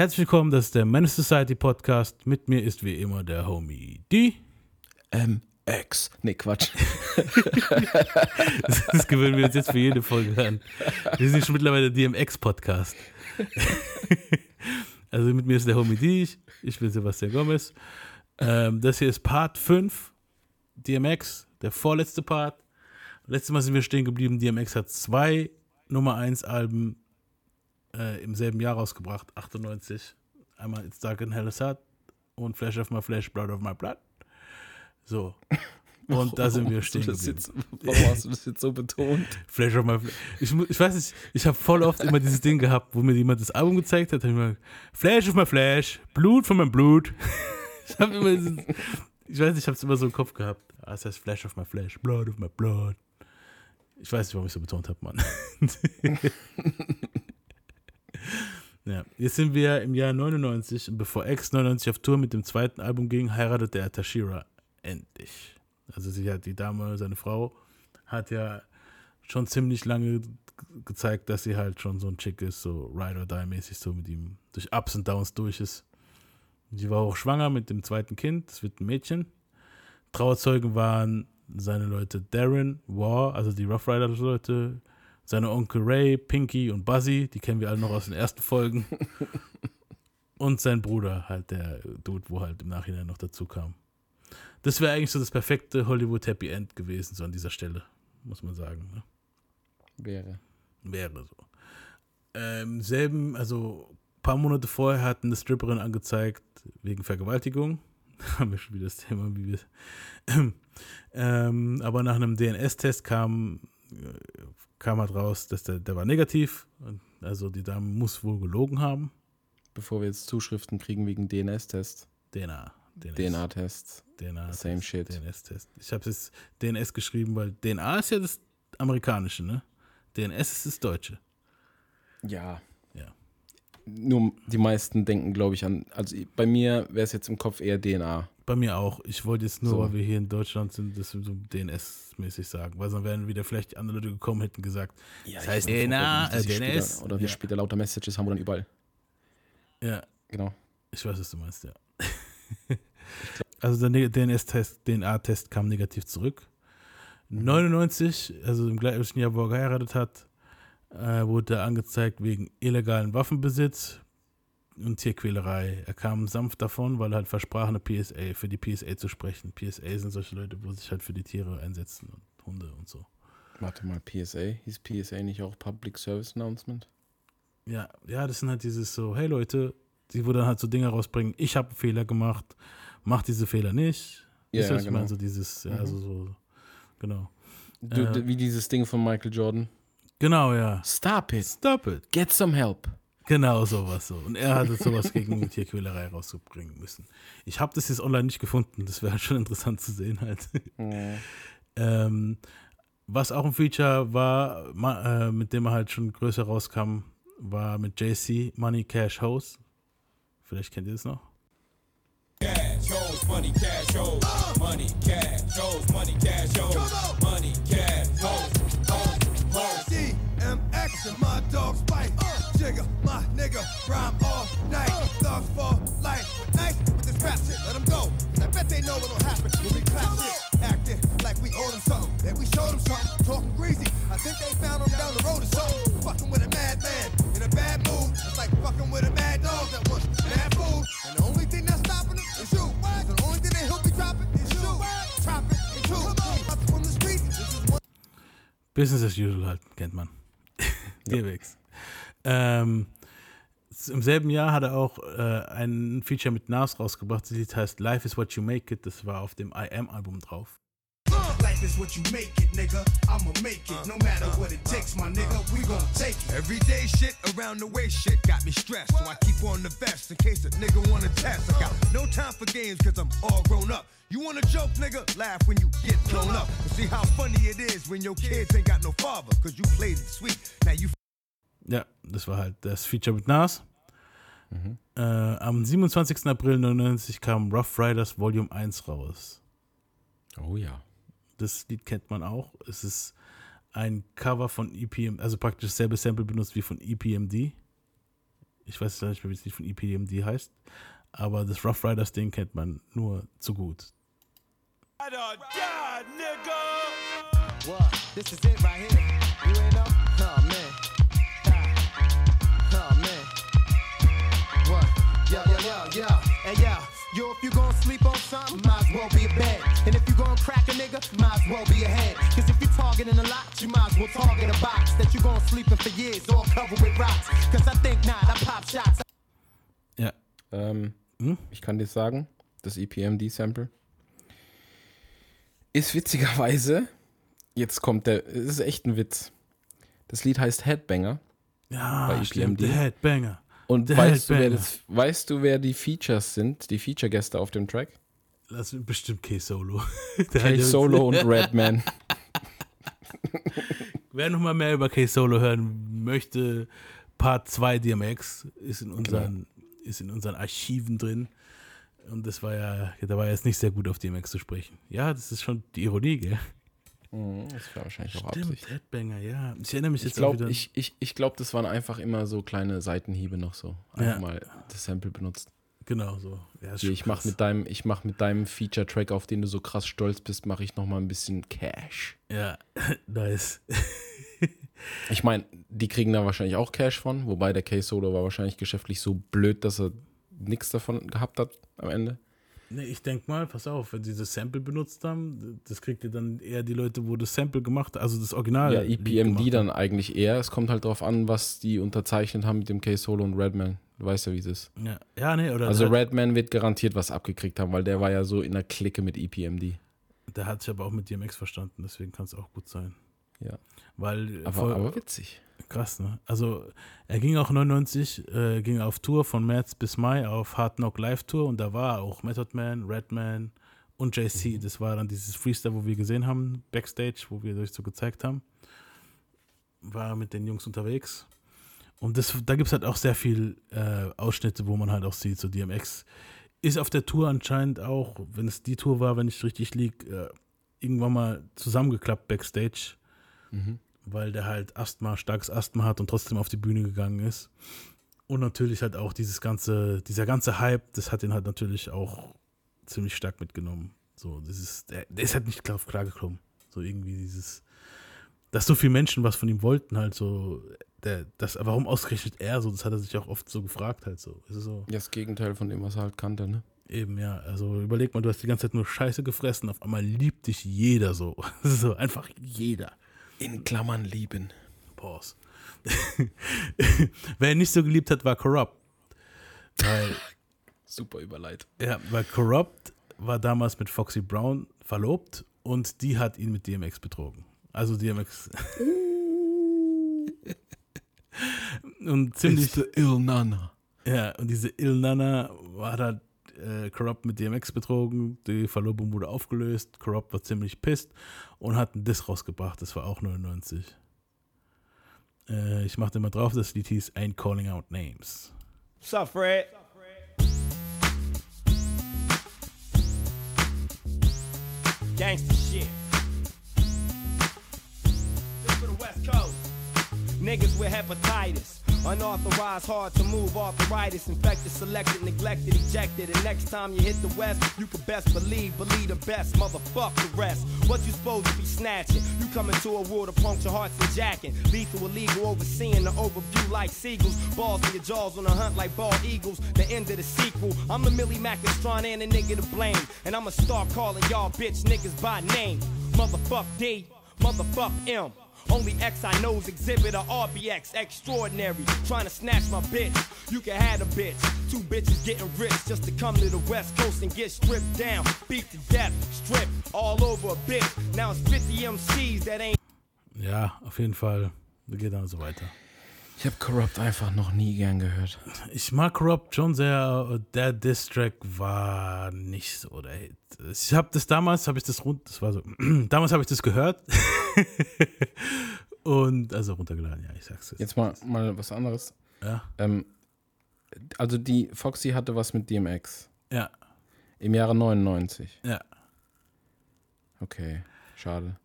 Herzlich willkommen, das ist der Menace Society Podcast. Mit mir ist wie immer der Homie D. MX. Nee, Quatsch. Das, das gewöhnen wir uns jetzt für jede Folge an. Wir sind schon mittlerweile der DMX-Podcast. Also mit mir ist der Homie D, ich, ich bin Sebastian Gomez. Ähm, das hier ist Part 5, DMX, der vorletzte Part. Letztes Mal sind wir stehen geblieben, DMX hat zwei Nummer 1 Alben äh, im selben Jahr rausgebracht, 98. Einmal It's Dark and Hell is Hot und Flesh of My Flesh, Blood of My Blood. So. Und da sind wir stehen das geblieben. jetzt, Warum hast du das jetzt so betont? Flash of my Flash. Ich, ich weiß nicht, ich habe voll oft immer dieses Ding gehabt, wo mir jemand das Album gezeigt hat, immer Flash of my Flash, Blut von meinem Blut. Ich habe immer dieses, ich weiß nicht, ich habe es immer so im Kopf gehabt. Ah, es heißt Flash of my Flash, Blood of my Blood. Ich weiß nicht, warum ich so betont habe, Mann. Ja, jetzt sind wir im Jahr 99 und bevor X 99 auf Tour mit dem zweiten Album ging, heiratete er Tashira endlich. Also sie hat die Dame, seine Frau, hat ja schon ziemlich lange ge- gezeigt, dass sie halt schon so ein Chick ist, so Ride or Die mäßig so mit ihm durch Ups und Downs durch ist. Sie war auch schwanger mit dem zweiten Kind, es wird ein Mädchen. Trauerzeugen waren seine Leute Darren, War, also die Rough Riders Leute, seine Onkel Ray, Pinky und Buzzy, die kennen wir alle noch aus den ersten Folgen. und sein Bruder, halt der Dude, wo halt im Nachhinein noch dazu kam. Das wäre eigentlich so das perfekte Hollywood Happy End gewesen, so an dieser Stelle, muss man sagen. Ne? Wäre. Wäre so. Ähm, selben, also ein paar Monate vorher hat eine Stripperin angezeigt wegen Vergewaltigung. Haben wir schon wieder das Thema, wie wir. ähm, aber nach einem DNS-Test kam, äh, kam halt raus, dass der, der war negativ. Also die Dame muss wohl gelogen haben. Bevor wir jetzt Zuschriften kriegen wegen DNS-Test. DNA. DNA-Test. DNA. Same shit. DNS-Test. Ich habe jetzt DNS geschrieben, weil DNA ist ja das amerikanische, ne? DNS ist das deutsche. Ja. Ja. Nur die meisten denken, glaube ich, an. Also bei mir wäre es jetzt im Kopf eher DNA. Bei mir auch. Ich wollte jetzt nur, So. weil wir hier in Deutschland sind, das so DNS-mäßig sagen. Weil sonst wären wieder vielleicht andere Leute gekommen, hätten gesagt, das heißt DNA, äh, DNS. Später, oder wir ja. später lauter Messages haben wir dann überall. ja, Genau. ich weiß, was du meinst, ja. also der DNS-Test, DNA-Test kam negativ zurück. 99, also im gleichen Jahr, wo er geheiratet hat, äh, wurde er angezeigt wegen illegalen Waffenbesitz und Tierquälerei. Er kam sanft davon, weil er halt versprach, eine PSA, für die PSA zu sprechen. PSA sind solche Leute, wo sich halt für die Tiere einsetzen und Hunde und so. Warte mal, PSA? Hieß PSA nicht auch Public Service Announcement? Ja, ja, das sind halt dieses so, hey Leute, die wo dann halt so Dinge rausbringen, ich habe einen Fehler gemacht, mach diese Fehler nicht. Ja, das, ja, genau. meine, so dieses, ja, Mhm. so, so, genau. Du, Äh. wie dieses Ding von Michael Jordan. Genau, ja. Stop it. Stop it. Get some help. Genau sowas so. Und er hatte sowas gegen Tierquälerei rauszubringen müssen. Ich habe das jetzt online nicht gefunden, das wäre schon interessant zu sehen halt. ähm, was auch ein Feature war, ma, äh, mit dem er halt schon größer rauskam, war mit JC Money Cash House. Vielleicht kennt ihr das noch. cash, hoes, money, cash, hoes, money, cash, hoes, money, cash, hoes, money, cash, hoes, hoes, hoes. DMX and my dog Spike. Jigger, my nigga, rhyme all night. Thugs for life. Nice with this rap shit, let them go. 'Cause I bet they know what'll happen when we clap shit. Acting like we owe them something. That we showed them something. Talking greasy. I think they found them down the road or something. Fucking with a madman in a bad mood. It's like fucking with a mad dog that wants bad food. And the only thing that's stopping him is you. 'Cause the only thing that he'll be dropping is you. Chop it and two. Up from the street. This is one. Business as usual halt, kennt man. DMX. Ähm, Im selben Jahr hat er auch äh, ein Feature mit Nas rausgebracht. Das Lied heißt Life is What You Make It. Das war auf dem I Am Album drauf. Life is what you make it, nigga. I'ma make it. No matter what it takes, my nigga, we gon' take it. Everyday shit around the way shit got me stressed. So I keep on the vest in case a nigga wanna test. I got no time for games cause I'm all grown up. You wanna joke, nigga? Laugh when you get blown up. And see how funny it is when your kids ain't got no father. Cause you played it sweet. Now you Ja, das war halt das Feature mit Nas. Äh, am 27. April 99 kam Rough Riders Volume 1 raus. Oh ja. Das Lied kennt man auch. Es ist ein Cover von EPM, also praktisch dasselbe Sample benutzt wie von EPMD. Ich weiß nicht mehr, wie es Lied von EPMD heißt. Aber das Rough Riders Ding kennt man nur zu gut. God, nigga. What? This is it right here. You ain't know? Yo, yo, yo, yo. If you gon' sleep on something, might as well be a bed. And if you gon' crack a nigga, might as well be a head. Cause if you targeting a lot, you might as well target a box that you gon' sleep in for years, all covered with rocks. Cause I think not, I pop shots. Ja. Ähm, Hm? Ich kann dir sagen, das EPMD-Sample ist witzigerweise, jetzt kommt der, es ist echt ein Witz. Das Lied heißt Headbanger. Ja, Bei stimmt. EPMD. The Headbanger. Und weißt du, wer das, weißt du, wer die Features sind, die Feature-Gäste auf dem Track? Das ist bestimmt K-Solo. K-Solo und Redman. Wer noch mal mehr über K-Solo hören möchte, Part 2 DMX ist in unseren, ist in unseren Archiven drin. Und das war ja, da war jetzt nicht sehr gut auf DMX zu sprechen. Ja, das ist schon die Ironie, gell? Mhm, Das war wahrscheinlich auch Stimmt, Absicht. Headbanger, ja. Ich erinnere mich Ich jetzt auch glaube, wieder. ich, ich, ich glaub, das waren einfach immer so kleine Seitenhiebe noch so. Einfach Ja. mal das Sample benutzt. genau so. Ja, Hier, ich mach krass. mit deinem, ich mach mit deinem Feature-Track, auf den du so krass stolz bist, mache ich noch mal ein bisschen Cash. Ja, nice. Ich meine, die kriegen da wahrscheinlich auch Cash von, wobei der K-Solo war wahrscheinlich geschäftlich so blöd, dass er nichts davon gehabt hat am Ende. Nee, ich denke mal, pass auf, wenn sie das Sample benutzt haben, das kriegt ihr dann eher die Leute, wo das Sample gemacht, also das Original. Ja, EPMD gemacht dann eigentlich eher. Es kommt halt drauf an, was die unterzeichnet haben mit dem K-Solo und Redman. Du weißt ja, wie es ist. Ja, ja nee, oder Also Redman wird garantiert was abgekriegt haben, weil der war ja so in der Clique mit E EPMD. der hat sich aber auch mit DMX verstanden, deswegen kann es auch gut sein. Ja. Weil Aber, vor- aber witzig. krass, ne? Also er ging auch 99, äh, ging auf Tour von März bis Mai auf Hard Knock Live Tour und da war auch Method Man, Redman und JC. Mhm. Das war dann dieses Freestyle, wo wir gesehen haben, Backstage, wo wir euch so gezeigt haben. War mit den Jungs unterwegs. Und das, da gibt es halt auch sehr viel äh, Ausschnitte, wo man halt auch sieht, so DMX ist auf der Tour anscheinend auch, wenn es die Tour war, wenn ich richtig lieg, äh, irgendwann mal zusammengeklappt Backstage Mhm. weil der halt Asthma, starkes Asthma hat und trotzdem auf die Bühne gegangen ist. Und natürlich halt auch dieses ganze, dieser ganze Hype, das hat ihn halt natürlich auch ziemlich stark mitgenommen. So, das ist, der, der ist halt nicht klar, klar gekommen. So irgendwie dieses, dass so viele Menschen was von ihm wollten, halt so, der, das, warum ausgerechnet er so, das hat er sich auch oft so gefragt, halt so. Ist so, Das Gegenteil von dem, was er halt kannte, ne? eben, ja, also überleg mal, du hast die ganze Zeit nur Scheiße gefressen, auf einmal liebt dich jeder so. so, einfach jeder. In Klammern lieben. Pause. Wer ihn nicht so geliebt hat, war Corrupt. Weil, Super Überleitung. ja, weil Corrupt war damals mit Foxy Brown verlobt und die hat ihn mit DMX betrogen. Also DMX. und ziemlich. Il Nana. Ja, und diese Il Nana war da äh, Corrupt mit DMX betrogen. Die Verlobung wurde aufgelöst. Corrupt war ziemlich pisst und hat einen Diss rausgebracht. Das war auch 99. Äh, ich machte mal drauf, das Lied hieß Ain't Calling Out Names. What's up, Fred? Gangsta shit. This for the West Coast. Niggas with hepatitis. Unauthorized, hard to move, arthritis, infected, selected, neglected, ejected. And next time you hit the West, you can best believe, believe the best, motherfuck the rest. What you supposed to be snatching? You come into a world of puncture hearts and jacking. Lethal, illegal, overseeing the overview like seagulls. Balls in your jaws on a hunt like bald eagles. The end of the sequel. I'm the Millie Macastron and a nigga to blame. And I'ma start calling y'all bitch niggas by name. Motherfuck D, motherfuck M. Only X I know's exhibit a RBX extraordinary. Trying to snatch my bitch. You can have a bitch. Two bitches getting rich just to come to the West Coast and get stripped down. Beat to death, stripped all over a bitch. Now it's 50 MCs that ain't. Ja, auf jeden Fall. Geht dann so weiter. Ich habe Corrupt einfach noch nie gern gehört. Ich mag Corrupt schon sehr. Der Diss-Track war nicht so der Hit. Ich habe das damals, habe ich das rund, das war so, damals habe ich das gehört. Und, also runtergeladen, ja, ich sag's jetzt. Jetzt mal, mal was anderes. Ja, Ähm, also die Foxy hatte was mit DMX ja, im Jahre 99. ja. Okay, schade.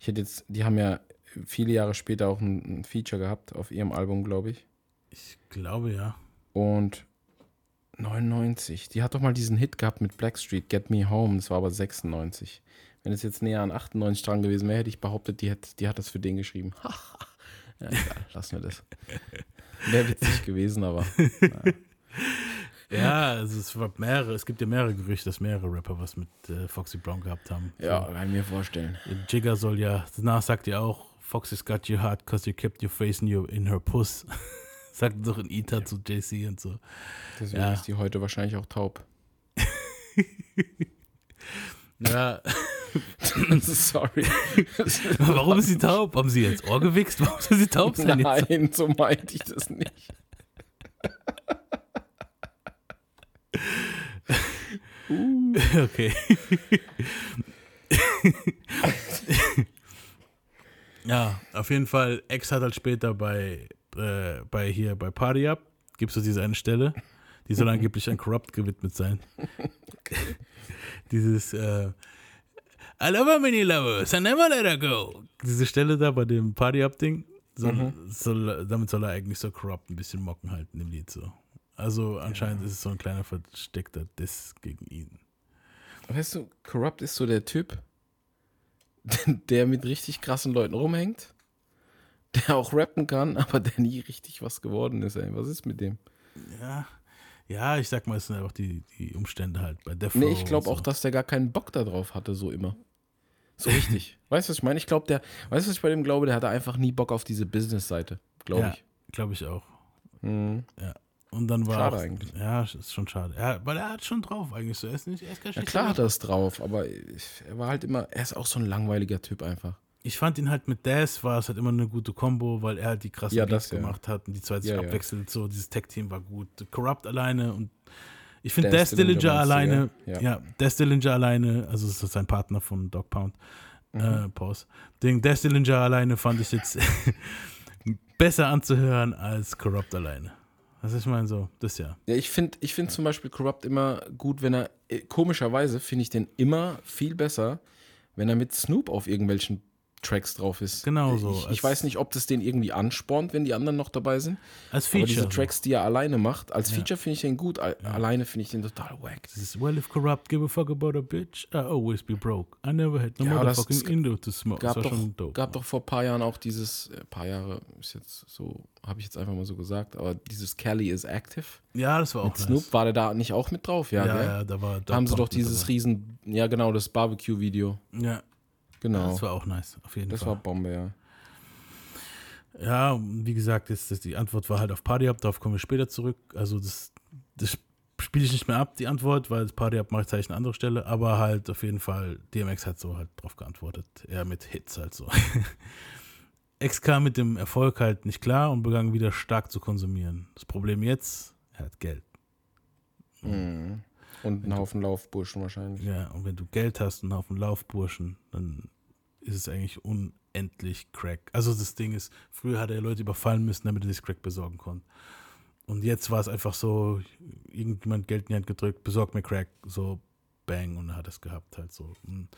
Ich hätte jetzt, die haben ja viele Jahre später auch ein, ein Feature gehabt auf ihrem Album, glaube ich. Ich glaube ja. Und 99, die hat doch mal diesen Hit gehabt mit Blackstreet, Get Me Home, das war aber 96. Wenn es jetzt näher an 98 dran gewesen wäre, hätte ich behauptet, die hat, die hat das für den geschrieben. ja, egal, lassen wir das. Wäre witzig gewesen, aber. Ja, also es war mehrere, es gibt ja mehrere Gerüchte, dass mehrere Rapper was mit äh, Foxy Brown gehabt haben. Ja, kann ich mir vorstellen. Jigger soll ja, danach sagt ja auch, Foxy's got your heart cause you kept your face in, your, in her puss. sagt doch in Ita zu JC und so. Deswegen Ja. ist die heute wahrscheinlich auch taub. Ja, Sorry. warum ist sie taub? Haben sie jetzt Ohr gewichst? Warum soll sie taub sein jetzt? Nein, so meinte ich das nicht. Okay. Ja, auf jeden Fall, X hat halt später bei, äh, bei hier, bei Party Up, gibt es diese eine Stelle, die soll angeblich an Corrupt gewidmet sein. Dieses, äh, I love her many lovers, I never let her go. Diese Stelle da bei dem Party Up-Ding, soll, soll, damit soll er eigentlich so Corrupt ein bisschen mocken halten im Lied so. Also anscheinend ist es so ein kleiner versteckter Diss gegen ihn. Weißt du, Corrupt ist so der Typ, der mit richtig krassen Leuten rumhängt, der auch rappen kann, aber der nie richtig was geworden ist. Ey. Was ist mit dem? Ja, ja, ich sag mal, es sind einfach die, die Umstände halt bei Death Nee, ich glaube und auch, so. dass der gar keinen Bock darauf hatte, so immer. So richtig. weißt du, was ich meine? Ich glaube, der, weißt du, was ich bei dem glaube? Der hatte einfach nie Bock auf diese Business-Seite. Glaube Ja, ich. glaube ich auch. Mhm. Und dann war Schade auch, eigentlich. Ja, ist schon schade. Ja, weil er hat schon drauf eigentlich so. Er ist nicht, er ist gar Ja, klar hat er es drauf, aber ich, er war halt immer, er ist auch so ein langweiliger Typ einfach. Ich fand ihn halt mit Daz war es halt immer eine gute Kombo, weil er halt die krassen Ja, Beats das ja. gemacht hat und die zwei sich Ja, abwechselnd so. Dieses Tag-Team war gut. Corrupt alleine und ich finde Daz Dillinger alleine, ja? ja, Ja. Daz Dillinger alleine, also das ist sein Partner von Dog Pound, Mhm. äh, Pause. Den Daz Dillinger alleine fand ich jetzt besser anzuhören als Corrupt alleine. Was ich meine, so, das ja. Ja, ich finde ich find zum Beispiel Corrupt immer gut, wenn er, äh, komischerweise finde ich den immer viel besser, wenn er mit Snoop auf irgendwelchen Tracks drauf ist. Genau so, Ich, ich weiß nicht, ob das den irgendwie anspornt, wenn die anderen noch dabei sind. Als Aber Feature. diese so. Tracks, die er alleine macht, als Feature finde ich den gut, al- alleine finde ich den total wack. Das ist, well, if corrupt give a fuck about a bitch, I always be broke. I never had no Ja, motherfucking Indo to smoke. Gab das war doch, schon dope. gab doch vor ein paar Jahren auch dieses, äh, paar Jahre ist jetzt so, habe ich jetzt einfach mal so gesagt, aber dieses Kelly is active. ja, das war auch Mit Snoop nice. war der da nicht auch mit drauf, ja, Ja, ja, da war Da haben sie doch dieses riesen, ja genau, das Barbecue-Video. Ja, Genau. das war auch nice, auf jeden Das Fall. war Bombe, ja. Ja, wie gesagt, jetzt, das, die Antwort war halt auf Party Up, darauf kommen wir später zurück. Also das, das spiele ich nicht mehr ab, die Antwort, weil das Party Up mache ich gleich an anderer Stelle, aber halt auf jeden Fall, DMX hat so halt drauf geantwortet. Er mit Hits halt so. X kam mit dem Erfolg halt nicht klar und begann wieder stark zu konsumieren. Das Problem jetzt, er hat Geld. Mhm. Und einen Haufen Laufburschen wahrscheinlich. Ja, und wenn du Geld hast und einen Haufen Laufburschen, dann ist es eigentlich unendlich Crack. Also das Ding ist, früher hat er Leute überfallen müssen, damit er sich Crack besorgen konnte. Und jetzt war es einfach so, irgendjemand Geld in die Hand gedrückt, besorg mir Crack, so bang, und er hat es gehabt halt so. Und,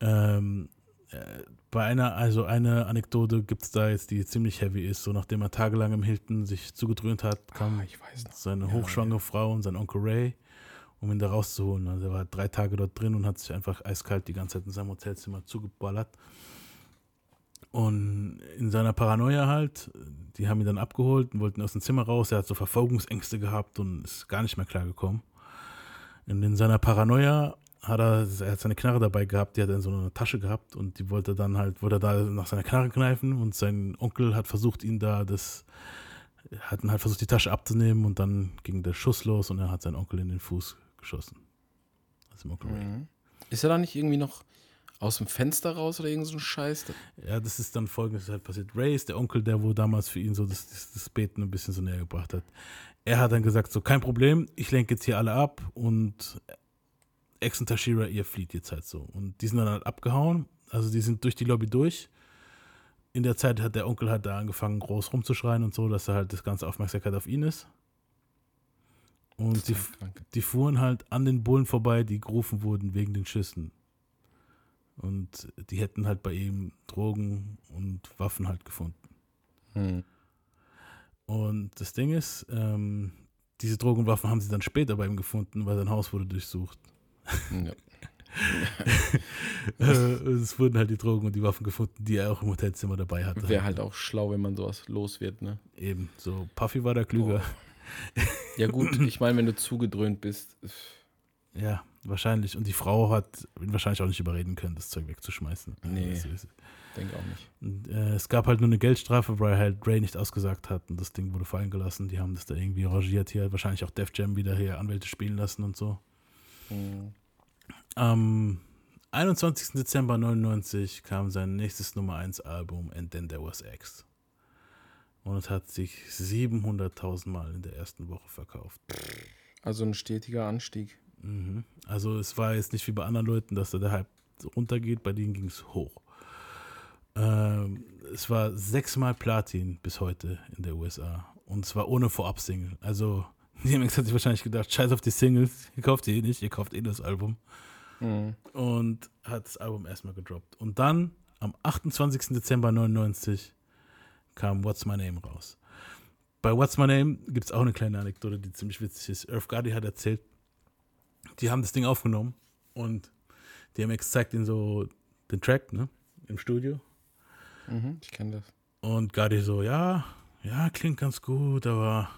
ähm, äh, bei einer, also eine Anekdote gibt es da jetzt, die ziemlich heavy ist, so nachdem er tagelang im Hilton sich zugedröhnt hat, kam Ah, ich weiß noch. seine hochschwangere Frau und sein Onkel Ray, um ihn da rauszuholen. Also er war drei Tage dort drin und hat sich einfach eiskalt die ganze Zeit in seinem Hotelzimmer zugeballert. Und in seiner Paranoia halt, die haben ihn dann abgeholt und wollten aus dem Zimmer raus. Er hat so Verfolgungsängste gehabt und ist gar nicht mehr klargekommen. Und in seiner Paranoia hat er, er hat seine Knarre dabei gehabt, die hat er in so einer Tasche gehabt und die wollte dann halt, wollte er da nach seiner Knarre kneifen und sein Onkel hat versucht, ihn da das hatten halt versucht, die Tasche abzunehmen und dann ging der Schuss los und er hat seinen Onkel in den Fuß geschossen. Im Onkel Ray. Mhm. Ist er da nicht irgendwie noch aus dem Fenster raus oder irgend so ein Scheiß? Ja, das ist dann folgendes halt passiert. Ray ist der Onkel, der wo damals für ihn so das, das, das Beten ein bisschen so näher gebracht hat. Er hat dann gesagt, so kein Problem, ich lenke jetzt hier alle ab und Ex und Tashira, ihr flieht jetzt halt so. Und die sind dann halt abgehauen, also die sind durch die Lobby durch. In der Zeit hat der Onkel halt da angefangen, groß rumzuschreien und so, dass er halt das ganze Aufmerksamkeit auf ihn ist. Und die, die fuhren halt an den Bullen vorbei, die gerufen wurden wegen den Schüssen. Und die hätten halt bei ihm Drogen und Waffen halt gefunden. Hm. Und das Ding ist, ähm, diese Drogen und Waffen haben sie dann später bei ihm gefunden, weil sein Haus wurde durchsucht. Ja. Äh, es wurden halt die Drogen und die Waffen gefunden, die er auch im Hotelzimmer dabei hatte. Wäre halt auch schlau, wenn man sowas los wird, ne? Eben, so Puffy war da klüger. Ja gut, ich meine, wenn du zugedröhnt bist, Ja, wahrscheinlich. Und die Frau hat wahrscheinlich auch nicht überreden können, das Zeug wegzuschmeißen. Nee. Ist- denke auch nicht. Und, äh, es gab halt nur eine Geldstrafe, weil halt Ray nicht ausgesagt hat und das Ding wurde fallen gelassen. Die haben das da irgendwie arrangiert hier, wahrscheinlich auch Def Jam wieder hier Anwälte spielen lassen und so. Mhm. Am 21. Dezember 99 kam sein nächstes Nummer 1 Album And Then There Was X. Und es hat sich 700.000 Mal in der ersten Woche verkauft. Also ein stetiger Anstieg. Mhm. Also es war jetzt nicht wie bei anderen Leuten, dass da der Hype runtergeht, bei denen ging es hoch. Ähm, es war sechsmal Platin bis heute in der USA. Und zwar ohne Vorab-Single. Also DMX hat sich wahrscheinlich gedacht, scheiß auf die Singles, ihr kauft die eh nicht, ihr kauft eh das Album. Mhm. Und hat das Album erstmal gedroppt. Und dann, am 28. Dezember 99, kam What's My Name raus. Bei What's My Name gibt es auch eine kleine Anekdote, die ziemlich witzig ist. Irv Gotti hat erzählt, die haben das Ding aufgenommen und DMX zeigt ihnen so den Track, ne, im Studio. Mhm, ich kenne das. Und Gotti so, ja, ja, klingt ganz gut, aber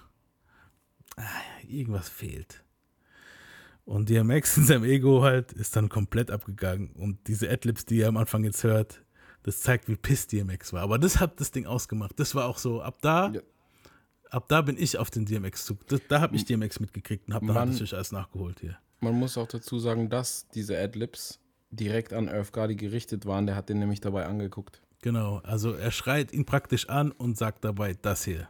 ah, irgendwas fehlt. Und DMX in seinem Ego halt ist dann komplett abgegangen. Und diese Adlibs, die ihr am Anfang jetzt hört, das zeigt, wie piss DMX war. Aber das hat das Ding ausgemacht. Das war auch so, ab da, Ja. ab da bin ich auf den DMX-Zug. Das- Da habe ich DMX mitgekriegt und habe dann natürlich alles nachgeholt hier. Man muss auch dazu sagen, dass diese Adlibs direkt an Irv Gotti gerichtet waren. Der hat den nämlich dabei angeguckt. Genau, also er schreit ihn praktisch an und sagt dabei das hier.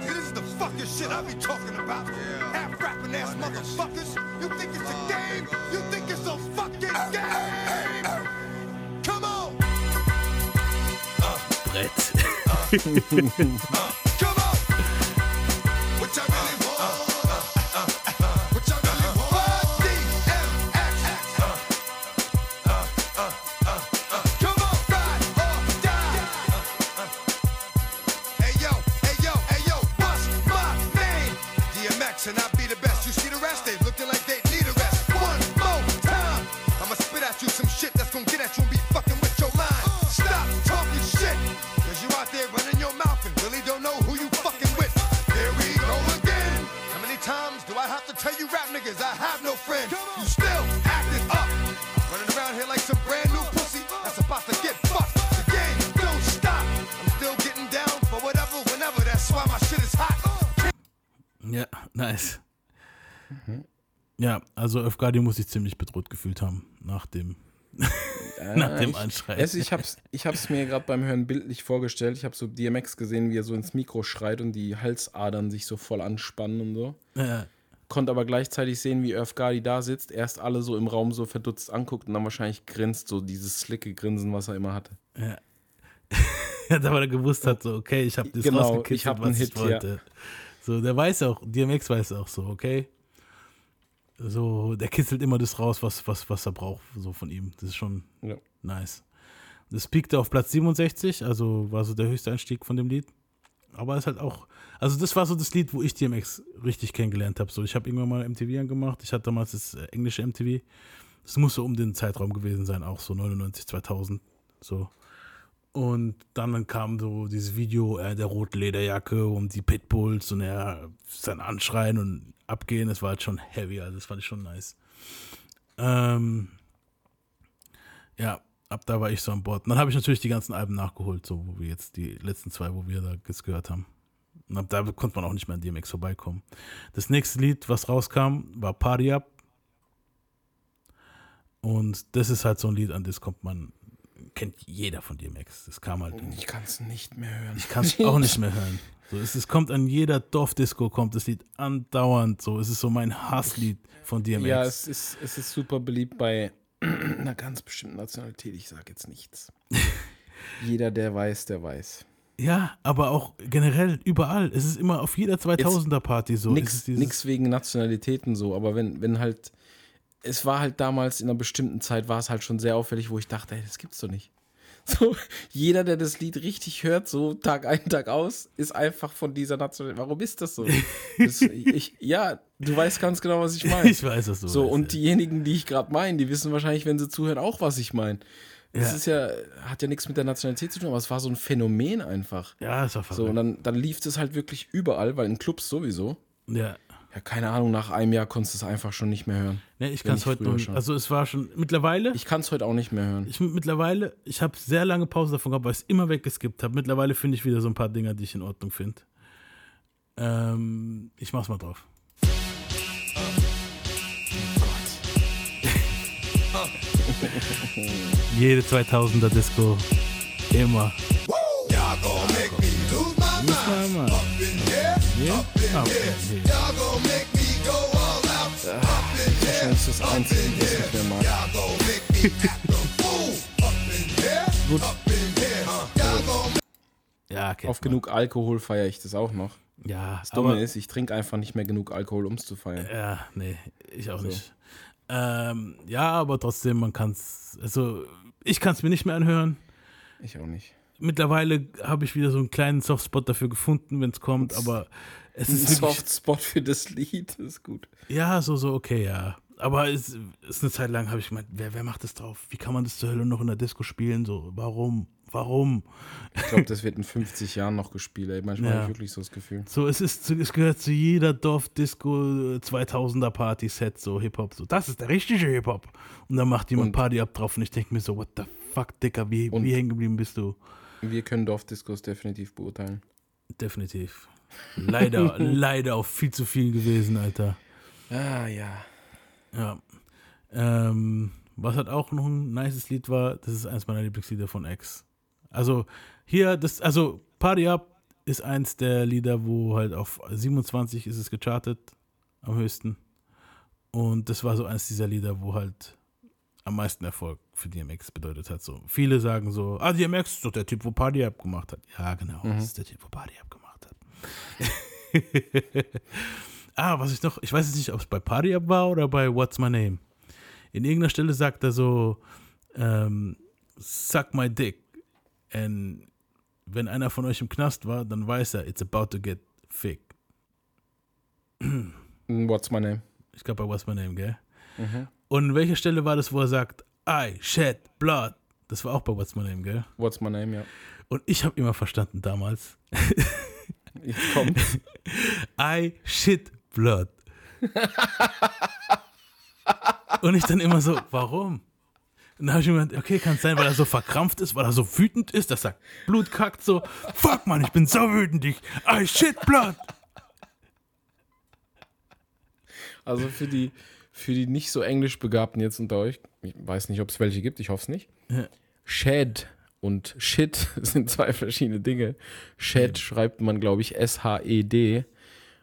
This is the fucking shit I be talking about. Half rapping ass motherfuckers. You think it's a game? You think it's a fucking game? Come on, Brett. also Öfgadi muss sich ziemlich bedroht gefühlt haben nach dem, nach dem ich, Anschreien. es, ich hab's, ich hab's mir gerade beim Hören bildlich vorgestellt. Ich habe so DMX gesehen, wie er so ins Mikro schreit und die Halsadern sich so voll anspannen und so. Ja, Konnte aber gleichzeitig sehen, wie Gotti da sitzt, erst alle so im Raum so verdutzt anguckt und dann wahrscheinlich grinst, so dieses slicke Grinsen, was er immer hatte. ja. ja, da er gewusst hat, so, okay, ich habe das Genau, rausgekitzelt, ich hab was einen ich Hit, ja. wollte. So, der weiß auch, DMX weiß auch so, okay. So, der kitzelt immer das raus, was, was, was er braucht, so von ihm. Das ist schon Ja. nice. Das peakte auf Platz 67, also war so der höchste Einstieg von dem Lied. Aber ist halt auch, also das war so das Lied, wo ich DMX richtig kennengelernt habe. So, ich habe irgendwann mal MTV angemacht. Ich hatte damals das äh, englische MTV. Das muss so um den Zeitraum gewesen sein, auch so 99, 2000. So. Und dann kam so dieses Video, äh, der rote Lederjacke und die Pitbulls und er sein Anschreien und Abgehen, das war halt schon heavy, also das fand ich schon nice. Ähm, ja, ab da war ich so an Bord. Und dann habe ich natürlich die ganzen Alben nachgeholt, so wo wir jetzt die letzten zwei, wo wir da gehört haben. Und ab da konnte man auch nicht mehr an DMX vorbeikommen. Das nächste Lied, was rauskam, war Party Up. Und das ist halt so ein Lied, an das kommt man, kennt jeder von DMX. Das kam halt. Ich kann es nicht mehr hören. Ich kann es auch nicht mehr hören. So, es, es kommt an jeder Dorfdisco, kommt das Lied andauernd. So, es ist so mein Hasslied von DMX. Ja, es ist, es ist super beliebt bei einer ganz bestimmten Nationalität. Ich sage jetzt nichts. Jeder, der weiß, der weiß. Ja, aber auch generell überall. Es ist immer auf jeder 2000er Party so. Nix, dieses- nix wegen Nationalitäten so, aber wenn, wenn halt, es war halt damals in einer bestimmten Zeit, war es halt schon sehr auffällig, wo ich dachte, ey, das gibt's doch nicht. So, jeder, der das Lied richtig hört, so Tag ein, Tag aus, ist einfach von dieser Nationalität. Warum ist das so? Das, ich, ja, du weißt ganz genau, was ich meine. Ich weiß, was du So, meinst, und ja. diejenigen, die ich gerade meine, die wissen wahrscheinlich, wenn sie zuhören, auch, was ich meine. Das Ja. ist ja, hat ja nichts mit der Nationalität zu tun, aber es war so ein Phänomen einfach. Ja, ist auch So, und verrückt. dann, dann lief das halt wirklich überall, weil in Clubs sowieso. Ja. Ja, keine Ahnung, nach einem Jahr konntest du es einfach schon nicht mehr hören. Ne, ich kann es heute noch. Also es war schon mittlerweile. Ich kann es heute auch nicht mehr hören. Ich mittlerweile, ich habe sehr lange Pause davon gehabt, weil ich es immer weggeskippt habe. Mittlerweile finde ich wieder so ein paar Dinger, die ich in Ordnung finde. Ähm, ich mach's mal drauf. Jede 2000er Disco. Immer. Y'all gon' make me lose my mind. Mal, mal. Up in here, Ja? up in Ah, okay, here. hier. Y'all gon' make me go all out. Up in here, Wahrscheinlich ist das Einzige, was ich mehr mag. y'all gon' make me act a fool. Up in here, Gut. up in here. Y'all gon' Ja. Auf genug Alkohol feiere ich das auch noch. Ja, Das Dumme aber, ist, ich trinke einfach nicht mehr genug Alkohol, um es zu feiern. Ja, nee, ich auch nicht. Ähm, ja, aber trotzdem, man kann es, also ich kann es mir nicht mehr anhören. Ich auch nicht. Mittlerweile habe ich wieder so einen kleinen Softspot dafür gefunden, wenn es kommt, aber es Ein ist wirklich, Softspot für das Lied, ist gut. ja, so, so, okay, ja. Aber es ist eine Zeit lang, habe ich gemeint, wer, wer macht das drauf? Wie kann man das zur Hölle noch in der Disco spielen? So, warum? Warum? Ich glaube, das wird in 50 Jahren noch gespielt. Ey. Manchmal Ja. habe ich wirklich so das Gefühl. So, es ist, es gehört zu jeder Dorf-Disco 2000er Party-Set, so Hip-Hop. So, das ist der richtige Hip-Hop. Und dann macht jemand Und- Party ab drauf und ich denke mir so, what the fuck, Dicker, wie, Und- wie hängen geblieben bist du? Wir können Dorfdiskos definitiv beurteilen. Definitiv. Leider, leider auch viel zu viel gewesen, Alter. Ah, ja. Ja. Ähm, was halt auch noch ein nices Lied war, das ist eins meiner Lieblingslieder von X. Also hier, das, also Party Up ist eins der Lieder, wo halt auf 27 ist es gechartet, am höchsten. Und das war so eins dieser Lieder, wo halt am meisten Erfolg für DMX bedeutet hat. So viele sagen so, ah, DMX ist doch der Typ, wo Party Up gemacht hat. Ja, genau, das ist der Typ, wo Party Up gemacht hat. ah, was ich noch, ich weiß jetzt nicht, ob es bei Party Up war oder bei What's My Name. In irgendeiner Stelle sagt er so, ähm, suck my dick. Und wenn einer von euch im Knast war, dann weiß er, it's about to get thick. What's my name? Ich glaube bei What's My Name, gell? Mhm. Und in welcher Stelle war das, wo er sagt, I shed blood? Das war auch bei What's My Name, gell? What's my name, ja. Und ich habe immer verstanden damals, Jetzt kommt. I shit blood. Und ich dann immer so, warum? Und dann habe ich mir gedacht, okay, kann es sein, weil er so verkrampft ist, weil er so wütend ist, dass er Blut kackt, so, fuck man, ich bin so wütend, ich, I shit blood. Also für die, für die nicht so englisch Begabten jetzt unter euch, ich weiß nicht, ob es welche gibt, ich hoffe es nicht. Ja. Shed und Shit sind zwei verschiedene Dinge. Shed schreibt man, glaube ich, S-H-E-D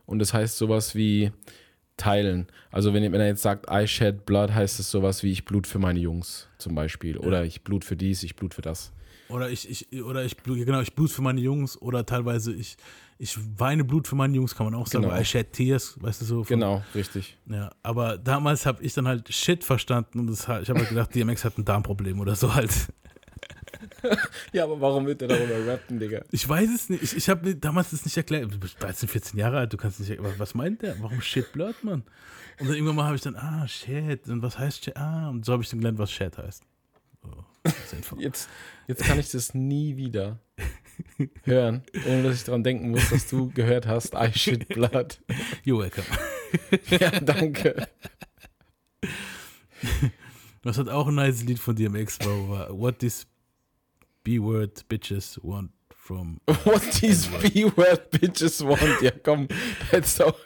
und das heißt sowas wie teilen. Also wenn, er jetzt sagt, I shed blood, heißt es sowas wie ich blut für meine Jungs zum Beispiel. Oder ich blut für dies, ich blut für das. Oder ich, ich, oder ich, blut- genau, ich blut für meine Jungs oder teilweise ich, ich weine Blut für meine Jungs, kann man auch sagen, Genau. I shed tears, weißt du so. von- Genau, richtig. Ja, aber damals habe ich dann halt Shit verstanden und das, ich habe halt gedacht, DMX hat ein Darmproblem oder so halt. Ja, aber warum wird er darüber rappen, Digga? Ich weiß es nicht. Ich, ich habe damals das nicht erklärt. Du bist 13, 14 Jahre alt, du kannst nicht. Was, was meint der? Warum Shit Blood, Mann? Und dann irgendwann mal habe ich dann, ah, Shit. Und was heißt Shit? Ah, und so habe ich dann gelernt, was Shit heißt. Sinnvoll. Jetzt, jetzt kann ich das nie wieder hören, ohne dass ich daran denken muss, dass du gehört hast, I shit blood. You're welcome. Ja, danke. Was hat auch ein nice Lied von DMX war, war What these B-Word bitches want from. What these B-word bitches want. Ja, komm, jetzt doch.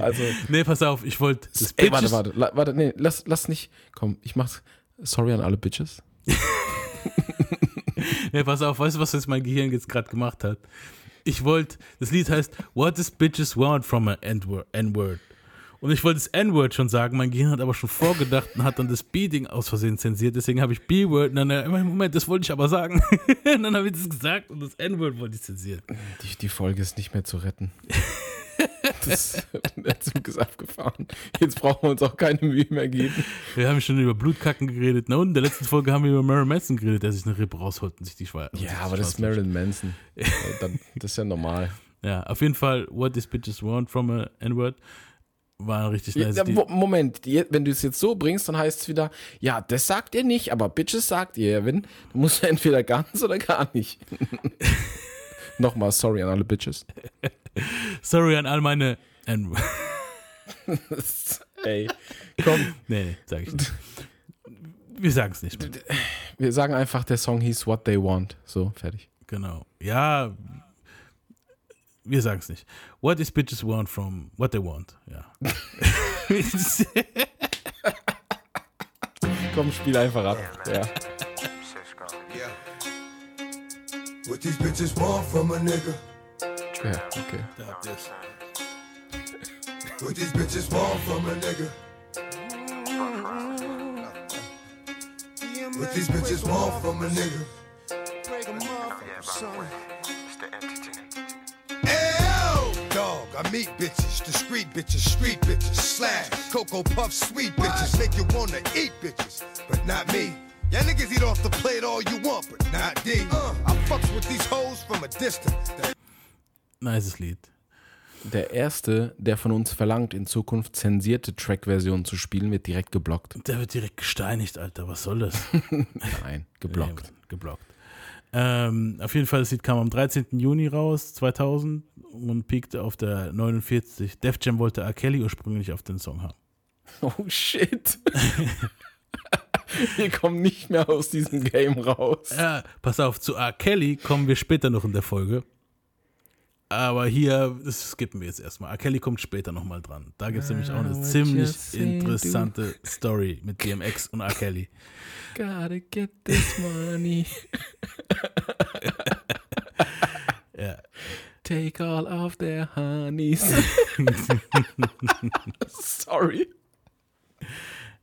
Also, Nee, pass auf, ich wollte das ey, warte, warte, la, warte, nee, lass, lass nicht. Komm, ich mach's. Sorry an alle Bitches. Nee, pass auf, weißt du, was jetzt mein Gehirn jetzt gerade gemacht hat? Ich wollte, das Lied heißt What does bitches want from an N-Word? Und ich wollte das N-Word schon sagen, mein Gehirn hat aber schon vorgedacht und hat dann das B-Ding aus Versehen zensiert, deswegen habe ich B-Word und dann, Moment, das wollte ich aber sagen. und dann habe ich das gesagt und das N-Word wollte ich zensieren. Die, die Folge ist nicht mehr zu retten. Das, der Zug ist abgefahren. Jetzt brauchen wir uns auch keine Mühe mehr geben. Wir haben schon über Blutkacken geredet. Na und in der letzten Folge haben wir über Marilyn Manson geredet, der sich eine Rippe rausholt und sich die Schweiz. Ja, aber das ist Marilyn Manson. Das ist ja normal. Ja, auf jeden Fall, What These Bitches Want from a N-Word war ein richtig nice. ja, Moment, wenn du es jetzt so bringst, dann heißt es wieder, ja, das sagt ihr nicht, aber Bitches sagt ihr, wenn, dann musst du entweder ganz oder gar nicht. Nochmal, sorry an alle Bitches. Sorry an all meine N Ey, komm, Nee, nee, sag ich nicht. Wir sagen es nicht. Mehr. wir sagen einfach, der Song hieß What They Want. So, fertig. Genau. Ja, wir sagen es nicht. What these bitches want from what they want. Ja. Komm, spiel einfach ab. Ja. Yeah. What these bitches want from a nigga. Ja, okay. What these bitches want from a nigga. What these bitches want from a nigga. Ew, dog, I meet bitches, discreet bitches, street bitches, slash, cocoa puff, sweet bitches, make you wanna eat bitches, but not me. Y'all niggas eat off the plate all you want, but not D. Uh, I fucks with these hoes from a distance. Nices Lied. Der erste, der von uns verlangt, in Zukunft zensierte Track-Versionen zu spielen, wird direkt geblockt. Der wird direkt gesteinigt, Alter. Was soll das? Nein, geblockt. Nee, geblockt. Ähm, auf jeden Fall, das Lied kam am 13. Juni raus, 2000 und peakte auf der 49. Def Jam wollte R. Kelly ursprünglich auf den Song haben. Oh shit. Wir kommen nicht mehr aus diesem Game raus. Ja, pass auf, zu R. Kelly kommen wir später noch in der Folge. Aber hier, das skippen wir jetzt erstmal. R. Kelly kommt später nochmal dran. Da gibt es nämlich auch eine ziemlich interessante Story mit DMX und R. Kelly. Gotta get this money. Ja. Take all of their honeys. Sorry.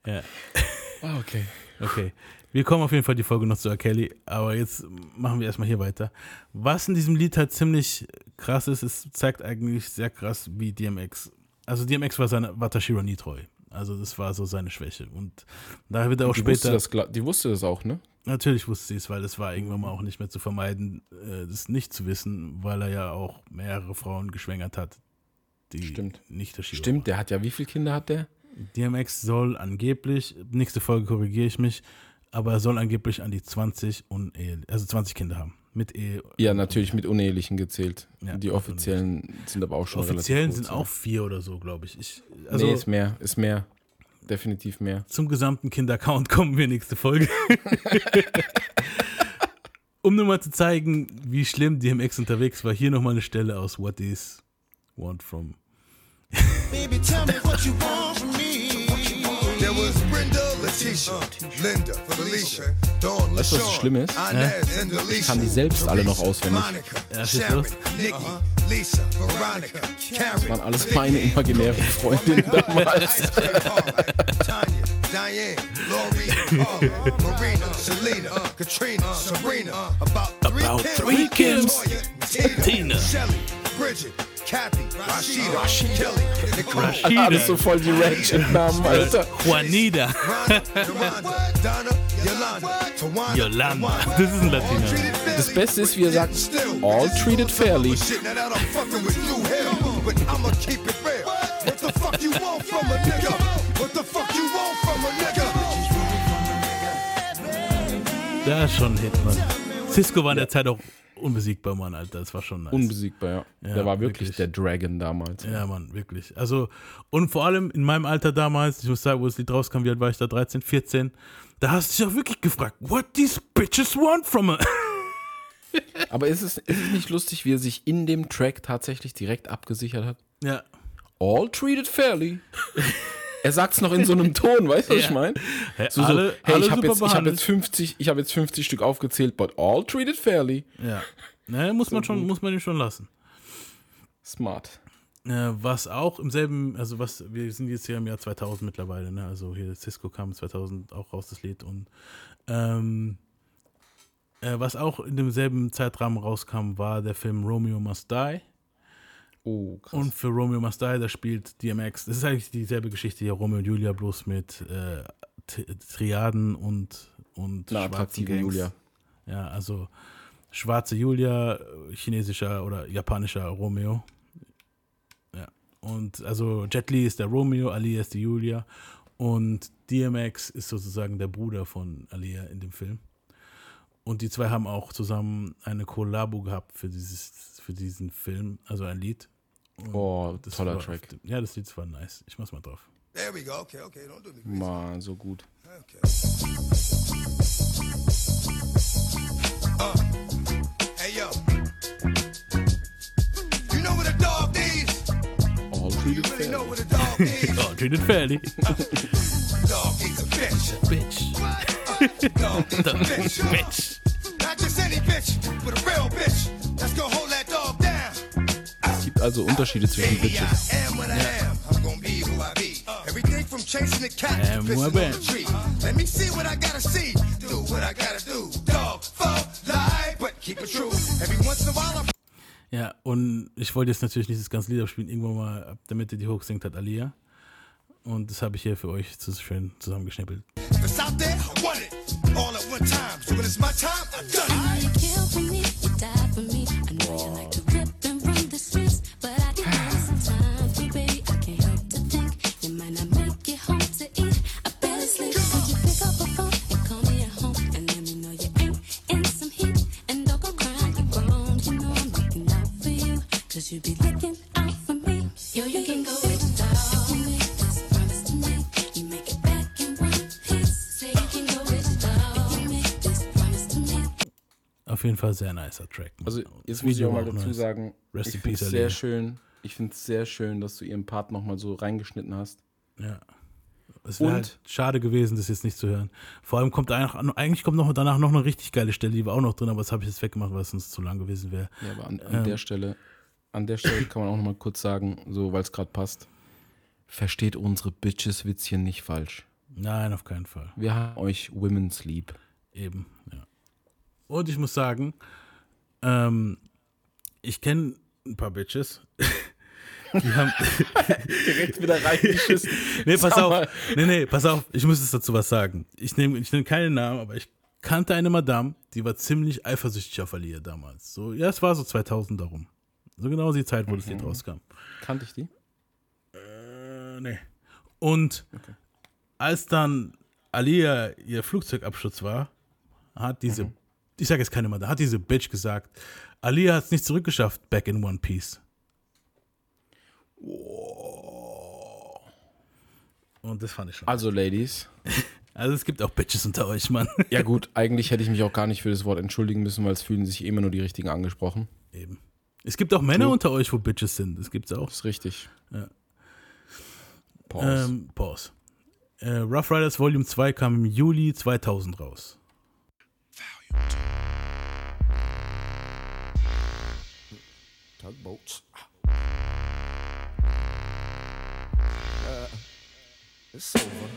Ja. Ah, okay. Okay. Wir kommen auf jeden Fall die Folge noch zu R. Kelly, aber jetzt machen wir erstmal hier weiter. Was in diesem Lied halt ziemlich krass ist, es zeigt eigentlich sehr krass, wie DMX. Also DMX war seine war Tashiro nie treu. Also das war so seine Schwäche. Und da wird er auch Die wusste, später. das, gla- die wusste das auch, ne? Natürlich wusste sie es, weil es war irgendwann mal auch nicht mehr zu vermeiden, äh, das nicht zu wissen, weil er ja auch mehrere Frauen geschwängert hat, die Stimmt. nicht Tashiro Stimmt, der hat ja, wie viele Kinder hat der? DMX soll angeblich, nächste Folge korrigiere ich mich, aber er soll angeblich an die 20 unehe, also 20 Kinder haben. Mit Ehe. Ja, natürlich mit Unehelichen gezählt. Ja, die offiziellen sind aber auch schon Offiziellen relativ sind kurz, auch vier oder so, glaube ich. ich also nee, ist mehr, ist mehr. Definitiv mehr. zum gesamten Kindercount kommen wir nächste Folge. um nur mal zu zeigen, wie schlimm DMX unterwegs war, hier nochmal eine Stelle aus What Is Want From. Baby, tell me what you want. There was Brenda, Letitia, Linda, Felicia, Dawn, Weißt du, was das LaShawn, Schlimme ist? Inez, and Alicia, kann die selbst alle noch auswendig. Ja, Sharon. Nikki, Lisa, Veronica, Karen, waren alles meine imaginären Freundinnen damals. Tanya, Diane, Lori, uh, Marina, Selena, Katrina, Sabrina, about three About Kims, three Kims. Tina, Tina. Shelly, Bridget, Kathy, Rashida, Kelly, Nicole, Alles so voll die Ratchet-Namen, Alter. Juanita. Yolanda. Das ist ein Latiner. Das Beste ist, wie er sagt, all treated fairly. Da ist schon ein Hit, Mann. Cisco war in der Zeit auch unbesiegbar, Mann, Alter. Das war schon nice. Unbesiegbar, ja. Ja, der war wirklich, wirklich. der Dragon damals. Ja, Mann, wirklich. Also, und vor allem in meinem Alter damals, ich muss sagen, wo das Lied rauskam, wie alt war ich da? 13, 14. Da hast du dich auch wirklich gefragt, what these bitches want from a. Aber ist es, ist es nicht lustig, wie er sich in dem Track tatsächlich direkt abgesichert hat? ja. All treated fairly. er sagt es noch in so einem Ton, weißt du, was ich Ja. meine? Hey, So, so, alle, hey, alle ich habe jetzt, ich hab jetzt 50, ich habe jetzt 50 Stück aufgezählt, but all treated fairly. Ja. Ne, muss man schon, muss man ihm schon lassen. Smart. Äh, was auch im selben, also was, wir sind jetzt hier im Jahr 2000 mittlerweile, ne? Also hier Cisco kam 2000 auch raus, das Lied. Und ähm, äh, was auch in demselben Zeitrahmen rauskam, war der Film Romeo Must Die. Oh, krass. Und für Romeo Must Die, da spielt DMX. Das ist eigentlich dieselbe Geschichte hier, Romeo und Julia, bloß mit äh, Triaden und, und Eine schwarzen Gangs. Julia. Ja, also schwarze Julia, chinesischer oder japanischer Romeo. Ja. Und also Jet Li ist der Romeo, Alia ist die Julia und DMX ist sozusagen der Bruder von Alia in dem Film. Und die zwei haben auch zusammen eine Kollabo gehabt für dieses für diesen Film, also ein Lied. Oh, das toller war- Track. Ja, das Lied war nice. Ich mach's mal drauf. There we go. Okay, okay. Don't do me crazy. Mann, so gut. Okay. Uh, hey yo. You know what a dog needs? All You treated really know fair. what a dog needs? Oh, treated fairly. dog needs a bitch. Bitch. What? Dog needs a bitch. Bitch. Not just any bitch, but a real bitch. Gibt also Unterschiede zwischen Bitches. I am what I am. I'm gonna be who I be. Everything from chasing the cat Am to who I pissing on been. the tree. Let me see what I gotta see. Do what I gotta do. Dog, fuck, lie, but keep it true. Every once in a while I Ja, und ich wollte jetzt natürlich nicht das ganze Lied abspielen, irgendwann mal ab der Mitte die Hook singt hat Alia. Und das habe ich hier für euch zu schön zusammengeschnippelt. If it's out there, I want it. All at one time. So when it's my time, I've done it. You, cause you be looking out for me. Yo, you can go with the dog. You make this promise to me. You make it back in one piece. Say you can go with the dog. You make this promise to me. Auf jeden Fall sehr nicer Track. Also Das jetzt muss ich auch mal dazu nice. sagen, Rest ich in finde es sehr schön. Ich finde es sehr schön, dass du ihren Part nochmal so reingeschnitten hast. Ja. Es wäre halt schade gewesen, das jetzt nicht zu hören. Vor allem kommt eigentlich, eigentlich kommt noch danach noch eine richtig geile Stelle, die war auch noch drin, aber das habe ich jetzt weggemacht, weil es sonst zu lang gewesen wäre. Ja, aber an, an Ähm. der Stelle, an der Stelle kann man auch nochmal kurz sagen, so weil es gerade passt. Versteht unsere Bitches-Witzchen nicht falsch. Nein, auf keinen Fall. Wir haben euch Women's lieb. Eben, ja. Und ich muss sagen, ähm, ich kenne ein paar Bitches. Die haben. Direkt wieder reingeschissen. nee, pass auf. Nee, nee, pass auf. Ich muss jetzt dazu was sagen. Ich nehme ich nehm keinen Namen, aber ich kannte eine Madame, die war ziemlich eifersüchtig auf Alia damals. So, ja, es war so 2000 darum. So genau die Zeit, wo das Lied rauskam. Kannte ich die? Äh, nee. Und als dann Alia ihr Flugzeugabsturz war, hat diese, ich sage jetzt keine Madame, hat diese Bitch gesagt, Alia hat es nicht zurückgeschafft, back in One Piece. Und das fand ich schon. Also, Ladies. Also es gibt auch Bitches unter euch, Mann. Ja, gut, eigentlich hätte ich mich auch gar nicht für das Wort entschuldigen müssen, weil es fühlen sich immer nur die Richtigen angesprochen. Eben. Es gibt auch Männer True. unter euch, wo Bitches sind. Das gibt's auch. Das ist richtig. Ja. Pause. Ähm, Pause. Äh, Rough Riders Volume 2 kam im Juli 2000 raus. Tugboats. Uh, it's over.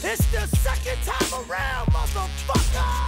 It's the second time around, motherfucker.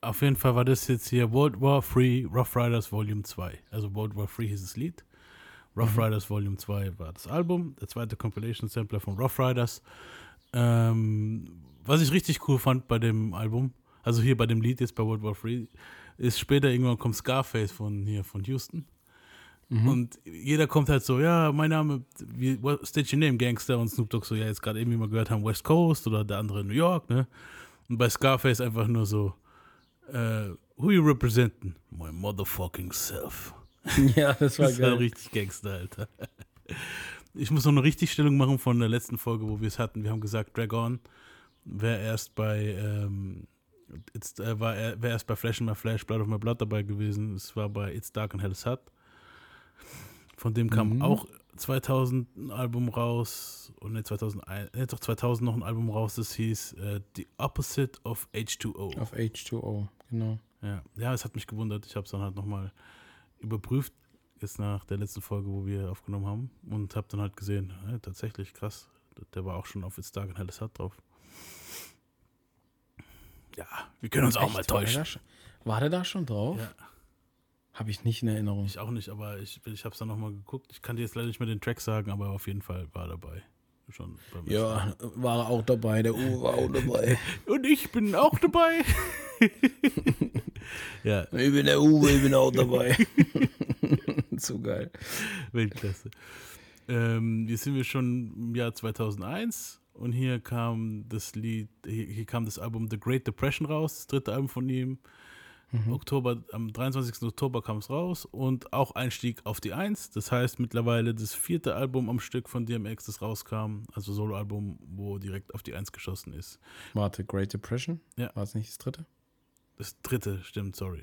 auf jeden Fall war das jetzt hier World War 3 Rough Riders Volume 2. Also World War 3 hieß das Lied. Rough Riders Volume 2 war das Album. Der zweite Compilation Sampler von Rough Riders. Ähm, was ich richtig cool fand bei dem Album, also hier bei dem Lied jetzt bei World War 3, ist später irgendwann kommt Scarface von hier von Houston. Und jeder kommt halt so, ja, mein Name, wie, what, state your name, Gangster. Und Snoop Dogg so, ja, jetzt gerade eben wie wir gehört haben, West Coast oder der andere New York, ne? Und bei Scarface einfach nur so, äh, who you representing? My motherfucking self. ja, das war Das war geil. richtig Gangster, Alter. Ich muss noch eine Richtigstellung machen von der letzten Folge, wo wir es hatten. Wir haben gesagt, Drag On wäre erst bei, ähm, It's, äh, war er, wäre erst bei Flash in My Flash, Blood of My Blood dabei gewesen. Es war bei It's Dark and Hell is Hot. Von dem kam Mhm. auch 2000 ein Album raus. Und ne, 2001, ne, doch 2000 noch ein Album raus, das hieß äh, The Opposite of H2O. Auf H2O, genau. Ja, ja, es hat mich gewundert. Ich habe es dann halt nochmal überprüft, jetzt nach der letzten Folge, wo wir aufgenommen haben. Und habe dann halt gesehen, ja, tatsächlich krass. Der war auch schon auf It's Dark and Hell is Hot drauf. Ja, wir können uns auch Echt? mal War der, täuschen. da schon, war der da schon drauf? Ja. Habe ich nicht in Erinnerung. Ich auch nicht, aber ich, ich habe es dann nochmal geguckt. Ich kann dir jetzt leider nicht mehr den Track sagen, aber auf jeden Fall war er dabei. Schon beim ja, war auch dabei. Der Uwe war auch dabei. Und ich bin auch dabei. ja, Ich bin der Uwe, ich bin auch dabei. Zu geil. Weltklasse. Ähm, hier sind wir schon im Jahr 2001 und hier kam das Lied, hier, hier kam das Album The Great Depression raus, das dritte Album von ihm. Oktober, am 23. Oktober kam es raus und auch Einstieg auf die Eins. Das heißt mittlerweile das vierte Album am Stück von DMX, das rauskam, also Soloalbum, wo direkt auf die Eins geschossen ist. Warte, Great Depression? Ja. War es nicht das dritte? Das dritte, stimmt, sorry.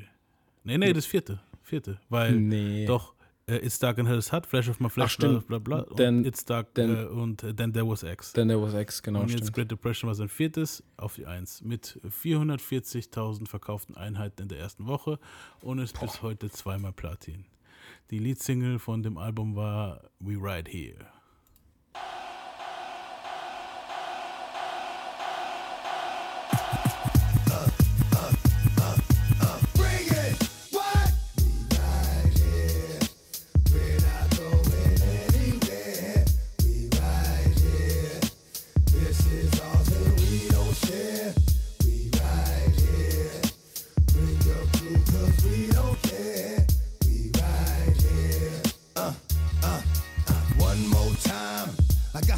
Nee, nee, das vierte. Vierte. Weil Nee. doch, äh, It's Dark and Hell is Hot, Flash of My Flesh, Ach, stimmt. bla bla bla. Then- und It's Dark then- äh, und äh, Then There Was X. Then there was X, genau, und jetzt stimmt. Great Depression war sein viertes auf die Eins mit 440.000 verkauften Einheiten in der ersten Woche und ist bis heute zweimal Platin. Die Leadsingle von dem Album war We Ride Here.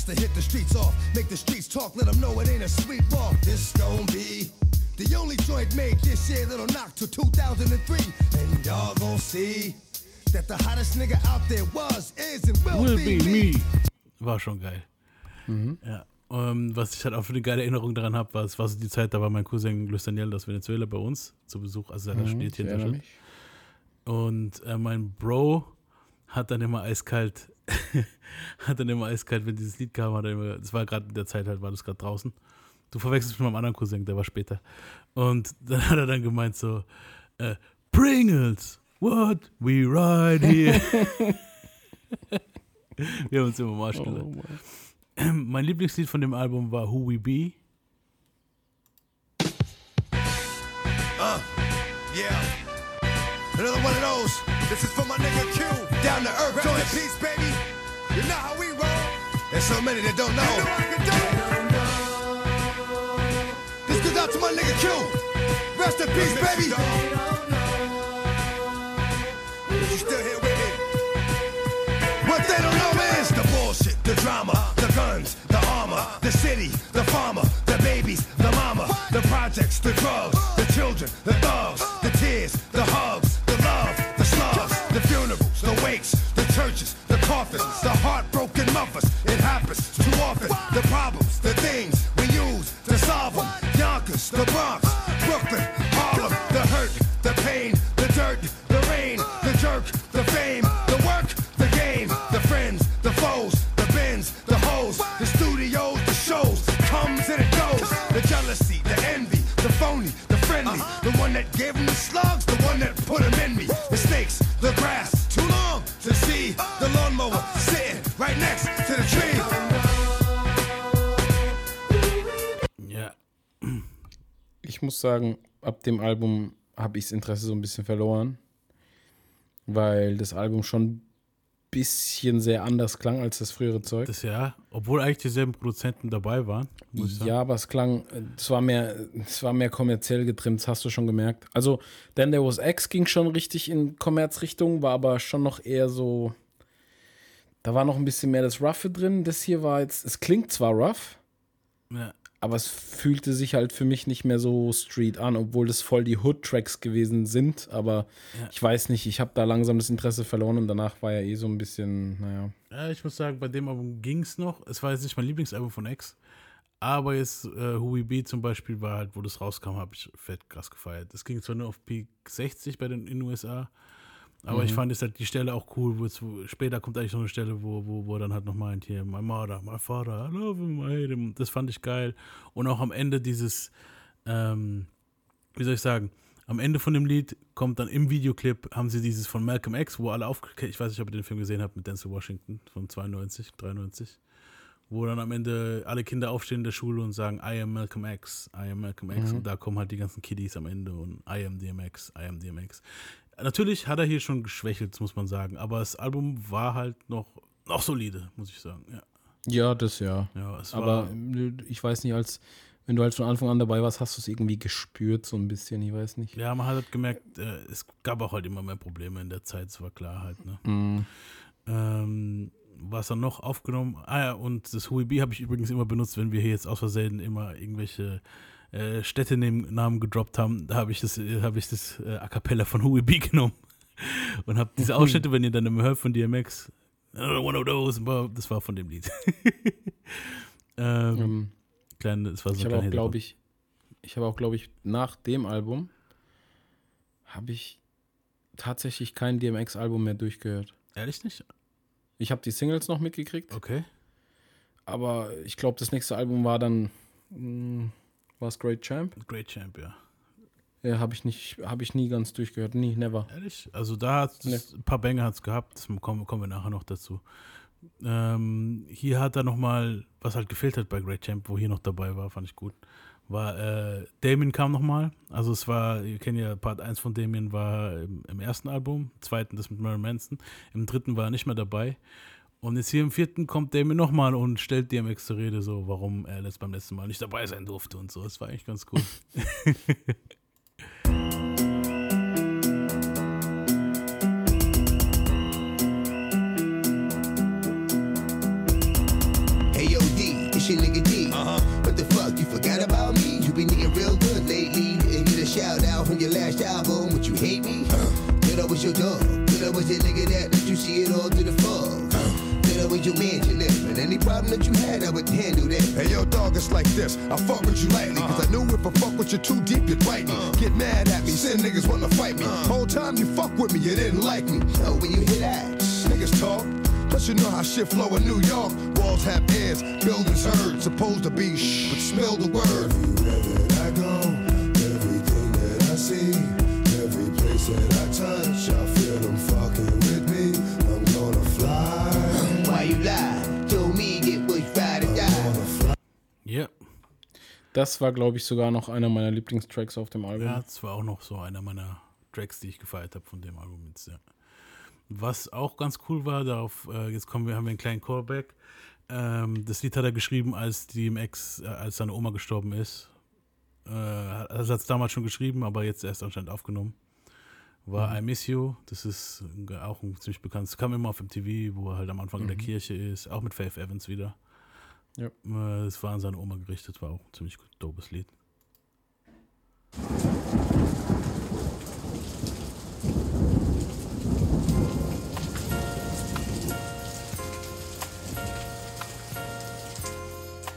To hit the streets off, make the streets talk, let them know it ain't a sweet walk. This gon' be the only joint made this year that'll knock to 2003. And y'all gon' see that the hottest nigga out there was, is, and will, Will be, be me. War schon geil. Ja. Ähm, was ich halt auch für eine geile Erinnerung daran habe, war, es war so die Zeit, da war mein Cousin Luis Daniel aus Venezuela bei uns zu Besuch, also er studiert Ich hier in Deutschland. Und äh, mein Bro hat dann immer eiskalt, hat dann immer eiskalt, wenn dieses Lied kam, hat er immer, das war gerade in der Zeit halt, war das gerade draußen. Du verwechselst mich mit meinem anderen Cousin, der war später. Und dann hat er dann gemeint so, äh, Pringles, what, we ride here. Wir haben uns immer Marsch Oh, gelacht. Mann. Mein Lieblingslied von dem Album war Who We Be. Yeah. Another one of those. This is for my nigga Q. Down to earth, joint peace, baby. You know how we roll. There's so many that don't know. This goes out to my nigga Q. Rest in peace, baby. You still here with me? What they don't know is the bullshit, the drama, the guns, the armor, the city, the farmer, the babies, the mama, the projects, the drugs, the children, the thugs, the tears, the hugs, the the heartbroken mothers. It happens too often. The problems, the things we use to solve them. Yonkers, the Bronx, muss sagen, ab dem Album habe ich das Interesse so ein bisschen verloren, weil das Album schon ein bisschen sehr anders klang als das frühere Zeug. das ja, obwohl eigentlich dieselben Produzenten dabei waren, muss. Ja, aber es klang, es war mehr, es war mehr kommerziell getrimmt, das hast du schon gemerkt. Also, Then There Was X ging schon richtig in Kommerzrichtung, war aber schon noch eher so, da war noch ein bisschen mehr das Roughe drin. Das hier war jetzt, es klingt zwar rough, Ja, aber es fühlte sich halt für mich nicht mehr so Street an, obwohl das voll die Hood-Tracks gewesen sind. Aber Ja. ich weiß nicht, ich habe da langsam das Interesse verloren und danach war ja eh so ein bisschen, naja. Ja, ich muss sagen, bei dem Album ging es noch. Es war jetzt nicht mein Lieblingsalbum von X. Aber jetzt äh, We Be zum Beispiel war halt, wo das rauskam, habe ich fett krass gefeiert. Es ging zwar nur auf Peak 60 bei den in den USA, Aber ich fand jetzt halt die Stelle auch cool, wo es, wo, später kommt eigentlich so eine Stelle, wo, wo, wo er dann halt noch meint, hier, my mother, my father, I love him, I hate him. Das fand ich geil. Und auch am Ende dieses, ähm, wie soll ich sagen, am Ende von dem Lied kommt dann im Videoclip, haben sie dieses von Malcolm X, wo alle auf, ich weiß nicht, ob ihr den Film gesehen habt, mit Denzel Washington von 92, 93, wo dann am Ende alle Kinder aufstehen in der Schule und sagen, I am Malcolm X, I am Malcolm X. Und da kommen halt die ganzen Kiddies am Ende und I am DMX, I am DMX. Natürlich hat er hier schon geschwächelt, muss man sagen, aber das Album war halt noch, noch solide, muss ich sagen. Ja, Ja, das ja. ja es Aber war, äh, ich weiß nicht, als wenn du halt von Anfang an dabei warst, hast du es irgendwie gespürt, so ein bisschen, ich weiß nicht. ja, man hat halt gemerkt, äh, es gab auch halt immer mehr Probleme in der Zeit, es war klar halt, ne. Mhm. Ähm, was dann noch aufgenommen? Ah ja, und das Huibi habe ich übrigens immer benutzt, wenn wir hier jetzt aus Versehen immer irgendwelche äh, Städtenamen gedroppt haben. Da habe ich das, äh, habe ich das äh, A Cappella von Huibi genommen und habe diese Ausschnitte, wenn ihr dann immer hört von DMX, one of those, das war von dem Lied. ähm, Ähm, kleine, das war so ich habe auch, glaube ich, ich habe auch, glaube ich, nach dem Album habe ich tatsächlich kein DMX-Album mehr durchgehört. Ehrlich nicht? Ich habe die Singles noch mitgekriegt, Okay. aber ich glaube, das nächste Album war dann, war es Great Champ? Great Champ, ja. Ja, habe ich nicht, habe ich nie ganz durchgehört, nie, never. Ehrlich? Also da hat es ein paar Banger hat's gehabt, das kommen, kommen wir nachher noch dazu. Ähm, hier hat er nochmal, was halt gefehlt hat bei Great Champ, wo hier noch dabei war, fand ich gut, war äh, Damien kam nochmal. Also es war, ihr kennt ja, Part 1 von Damien war im, im ersten Album, im zweiten das mit Marilyn Manson, im dritten war er nicht mehr dabei. Und jetzt hier im vierten kommt Damien nochmal und stellt DMX zur Rede, so warum er letzt beim letzten Mal nicht dabei sein durfte und so. Das war eigentlich ganz cool. Hey yo D, it's your nigga D. Uh-huh. What the fuck, you forgot about me? You been eating real good lately. Didn't get a shout out from your last album. Would you hate me? Uh, good I was your dog. Good I was that nigga that let you see it all through the fog. Good I was your man to live. And any problem that you had, I would handle that. Hey yo, dog, it's like this. I fuck with you lightly, cause I uh-huh. knew if I fuck with you too deep, you'd bite me. Uh-huh. Get mad at me, send niggas wanna fight me. Uh-huh. Whole time you fuck with me, you didn't like me. Oh, when you hear that? Niggas talk. Plus you know how shit flow in New York. Walls have ears, buildings heard. Supposed to be shh, but spill the word. Everywhere that I go, everything that I see, every place that I touch, Das war, glaube ich, sogar noch einer meiner Lieblingstracks auf dem Album. Ja, das war auch noch so einer meiner Tracks, die ich gefeiert habe von dem Album jetzt, ja. Was auch ganz cool war, darauf, äh, jetzt kommen wir, haben wir einen kleinen Callback. Ähm, das Lied hat er geschrieben, als DMX, äh, als seine Oma gestorben ist. Äh, er hat es damals schon geschrieben, aber jetzt erst anscheinend aufgenommen. War I Miss You, das ist auch ein ziemlich bekanntes, kam immer auf MTV, wo er halt am Anfang in der Kirche ist, auch mit Faith Evans wieder. Ja. Äh, Das war an seine Oma gerichtet, war auch ein ziemlich dopes Lied.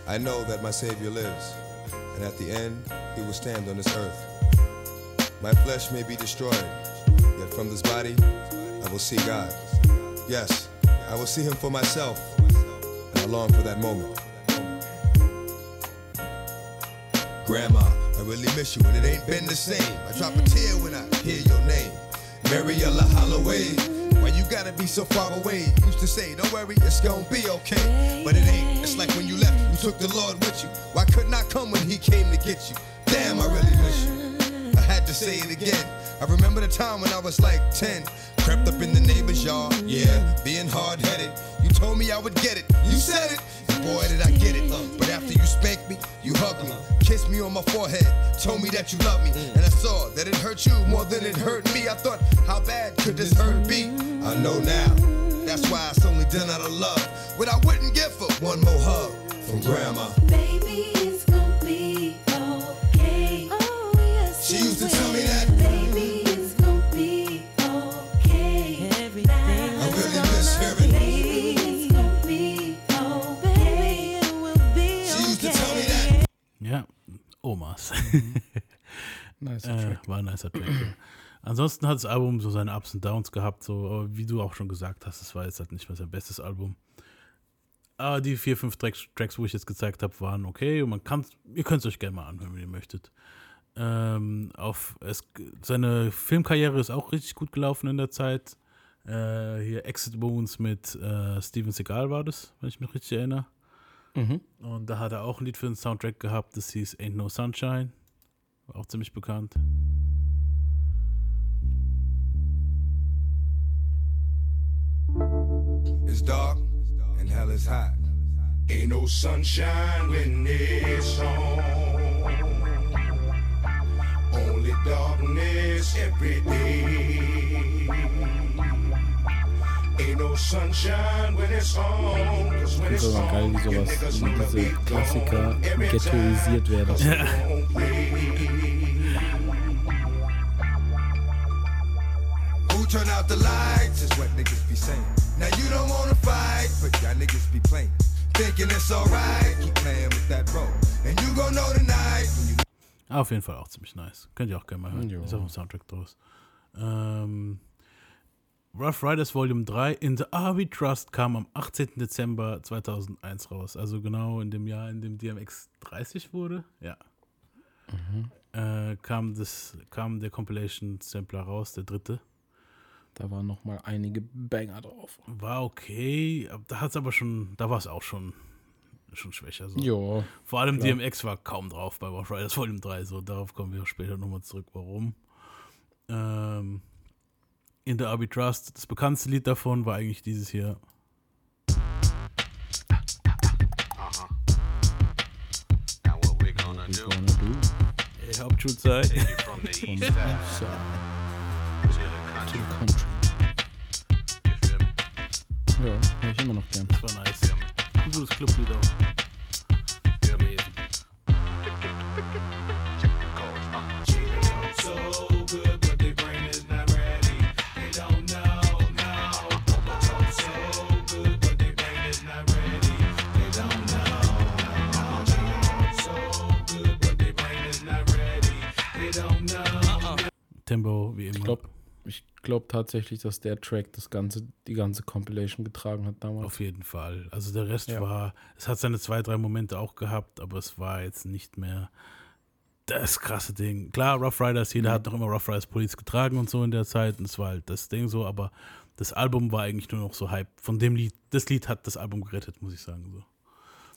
I know that my Savior lives, and at the end, he will stand on this earth. My flesh may be destroyed, yet from this body, I will see God. Yes, I will see him for myself, and I long for that moment. Grandma, I really miss you, and it ain't been the same. I drop a tear when I hear your name. Mariella Holloway. Why you gotta be so far away? Used to say, don't worry, it's gonna be okay. But it ain't. It's like when you left, you took the Lord with you. Why couldn't I come when he came to get you? Damn, I really miss you. I had to say it again. I remember the time when I was like 10. Crept up in the neighbor's yard, yeah, being hard headed. You told me I would get it. You said it. Boy, did I get it. Uh. But after you spanked me, you hugged me, kissed me on my forehead, told me that you love me. And I saw that it hurt you more than it hurt me. I thought, how bad could this hurt be? I know now. That's why it's only done out of love. What I wouldn't give for one more hug from grandma. Baby, Omas. Nice Äh, war ein nicer Track. ja. Ansonsten hat das Album so seine Ups und Downs gehabt, so aber wie du auch schon gesagt hast, es war jetzt halt nicht mehr sein bestes Album. Aber die vier, fünf Tracks, Tracks wo ich jetzt gezeigt habe, waren okay und man kann, ihr könnt es euch gerne mal anhören, wenn ihr möchtet. Ähm, auf es, seine Filmkarriere ist auch richtig gut gelaufen in der Zeit. Äh, hier Exit Wounds mit äh, Steven Seagal war das, wenn ich mich richtig erinnere. Mhm. Und da hat er auch ein Lied für den Soundtrack gehabt, das hieß Ain't No Sunshine. War auch ziemlich bekannt. It's dark and hell is hot. Ain't no sunshine when it's on. Only darkness every day. Ain't no sunshine when it's on. 'cause when Ich it's finde sogar geil, on, wie sowas, wie diese Klassiker ghettoisiert werden. Ja. Who turn out the lights is what niggas be saying. Now you don't wanna fight, but y'all niggas be playing. Thinking it's alright, keep playing with that role. And you gon' know tonight when you Ah, Auf jeden Fall auch ziemlich nice. Könnt ihr auch gerne mal hören. Jo. Ist auf dem Soundtrack draus. Ähm, Rough Riders Volume 3 In the RV Trust kam am 18. Dezember 2001 raus. Also genau in dem Jahr, in dem DMX 30 wurde. Ja. Äh, kam, das, kam der Compilation Sampler raus, der dritte. Da waren noch mal einige Banger drauf. War okay. Da hat es aber schon, da war es auch schon, schon schwächer. So. Ja, Vor allem Klar. DMX war kaum drauf bei Rough Riders Volume 3, so darauf kommen wir später nochmal zurück, warum. Ähm, in der RB Trust, das bekannteste Lied davon war eigentlich dieses hier. Hey, Hauptschulzeit. The the the the? Ja, höre ich immer noch gern. Das war nice. Ein gutes Clublied auch. So Tempo, wie immer. Ich glaube glaub tatsächlich, dass der Track das ganze, die ganze Compilation getragen hat damals. Auf jeden Fall. Also der Rest Ja. war, es hat seine zwei, drei Momente auch gehabt, aber es war jetzt nicht mehr das krasse Ding. Klar, Rough Riders, jeder hat noch immer Rough Riders Police getragen und so in der Zeit und es war halt das Ding so, aber das Album war eigentlich nur noch so Hype. Von dem Lied, das Lied hat das Album gerettet, muss ich sagen. So.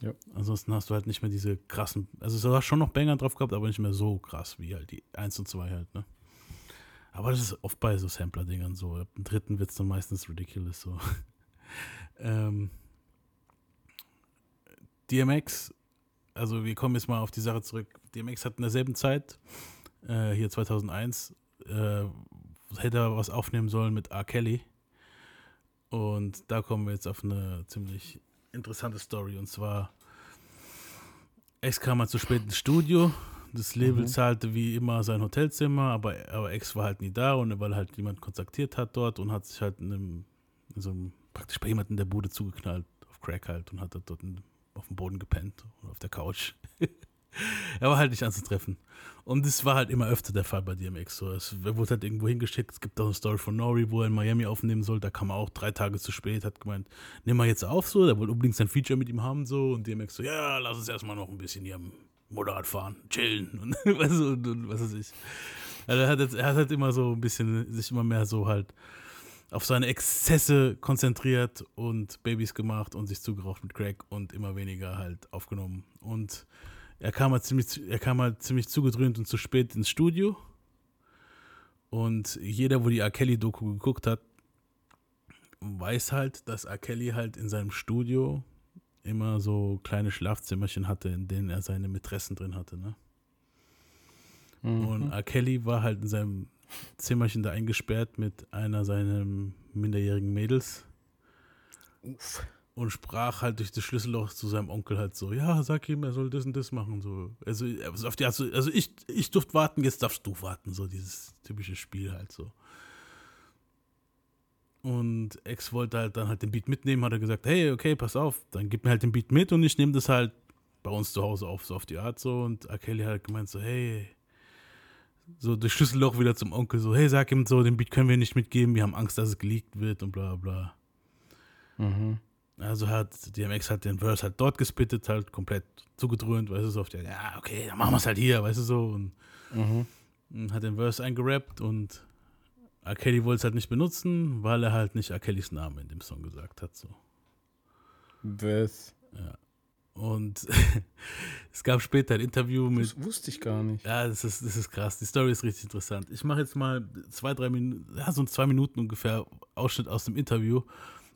Ja. Ansonsten hast du halt nicht mehr diese krassen, also du hast schon noch Banger drauf gehabt, aber nicht mehr so krass wie halt die 1 und 2 halt, ne? Aber das ist oft bei so Sampler-Dingern so. Ab dem dritten wird es dann meistens ridiculous so. ähm, DMX, also wir kommen jetzt mal auf die Sache zurück. DMX hat in derselben Zeit, äh, hier 2001, äh, hätte er was aufnehmen sollen mit R. Kelly. Und da kommen wir jetzt auf eine ziemlich interessante Story. Und zwar, Ex kam mal zu spät ins Studio. Das Label zahlte wie immer sein Hotelzimmer, aber, aber Ex war halt nie da und weil halt jemand kontaktiert hat dort und hat sich halt in, einem, in so einem, praktisch bei jemandem in der Bude zugeknallt, auf Crack halt und hat dort in, auf dem Boden gepennt oder auf der Couch. er war halt nicht anzutreffen. Und das war halt immer öfter der Fall bei DMX. So, es wurde halt irgendwo hingeschickt. Es gibt auch eine Story von Nori, wo er in Miami aufnehmen soll. Da kam er auch drei Tage zu spät, hat gemeint, nimm mal jetzt auf so. Der wollte unbedingt sein Feature mit ihm haben so. Und DMX so, ja, lass uns erstmal noch ein bisschen hier Motorrad fahren, chillen und, weißt und, und was weiß ich. Also er, hat jetzt, er hat halt immer so ein bisschen sich immer mehr so halt auf seine Exzesse konzentriert und Babys gemacht und sich zugeraucht mit Crack und immer weniger halt aufgenommen. Und er kam halt ziemlich, er kam halt ziemlich zugedröhnt und zu spät ins Studio. Und jeder, wo die R. Kelly-Doku geguckt hat, weiß halt, dass R. Kelly halt in seinem Studio immer so kleine Schlafzimmerchen hatte, in denen er seine Mätressen drin hatte, ne? Und R. Kelly war halt in seinem Zimmerchen da eingesperrt mit einer seiner minderjährigen Mädels. Und sprach halt durch das Schlüsselloch zu seinem Onkel halt so, ja, sag ihm, er soll das und das machen. So. Also, also, also ich, ich durfte warten, jetzt darfst du warten. So dieses typische Spiel halt so. Und Ex wollte halt dann halt den Beat mitnehmen, hat er gesagt, hey, okay, pass auf, dann gib mir halt den Beat mit und ich nehme das halt bei uns zu Hause auf, so auf die Art so. Und R. Kelly hat gemeint so, hey, so durch Schlüsselloch wieder zum Onkel, so, hey, sag ihm so, den Beat können wir nicht mitgeben, wir haben Angst, dass es geleakt wird und bla bla. Mhm. Also hat DMX hat den Verse halt dort gespittet, halt komplett zugedröhnt, weißt du, so auf der, ja, okay, dann machen wir es halt hier, weißt du so, und Mhm. und hat den Verse eingerappt und R. Kelly wollte es halt nicht benutzen, weil er halt nicht R. Kellys Namen in dem Song gesagt hat, so. Was? Ja. Und es gab später ein Interview mit. Das wusste ich gar nicht. Ja, das ist, das ist krass. Die Story ist richtig interessant. Ich mache jetzt mal zwei, drei Minuten, ja, so zwei Minuten ungefähr Ausschnitt aus dem Interview,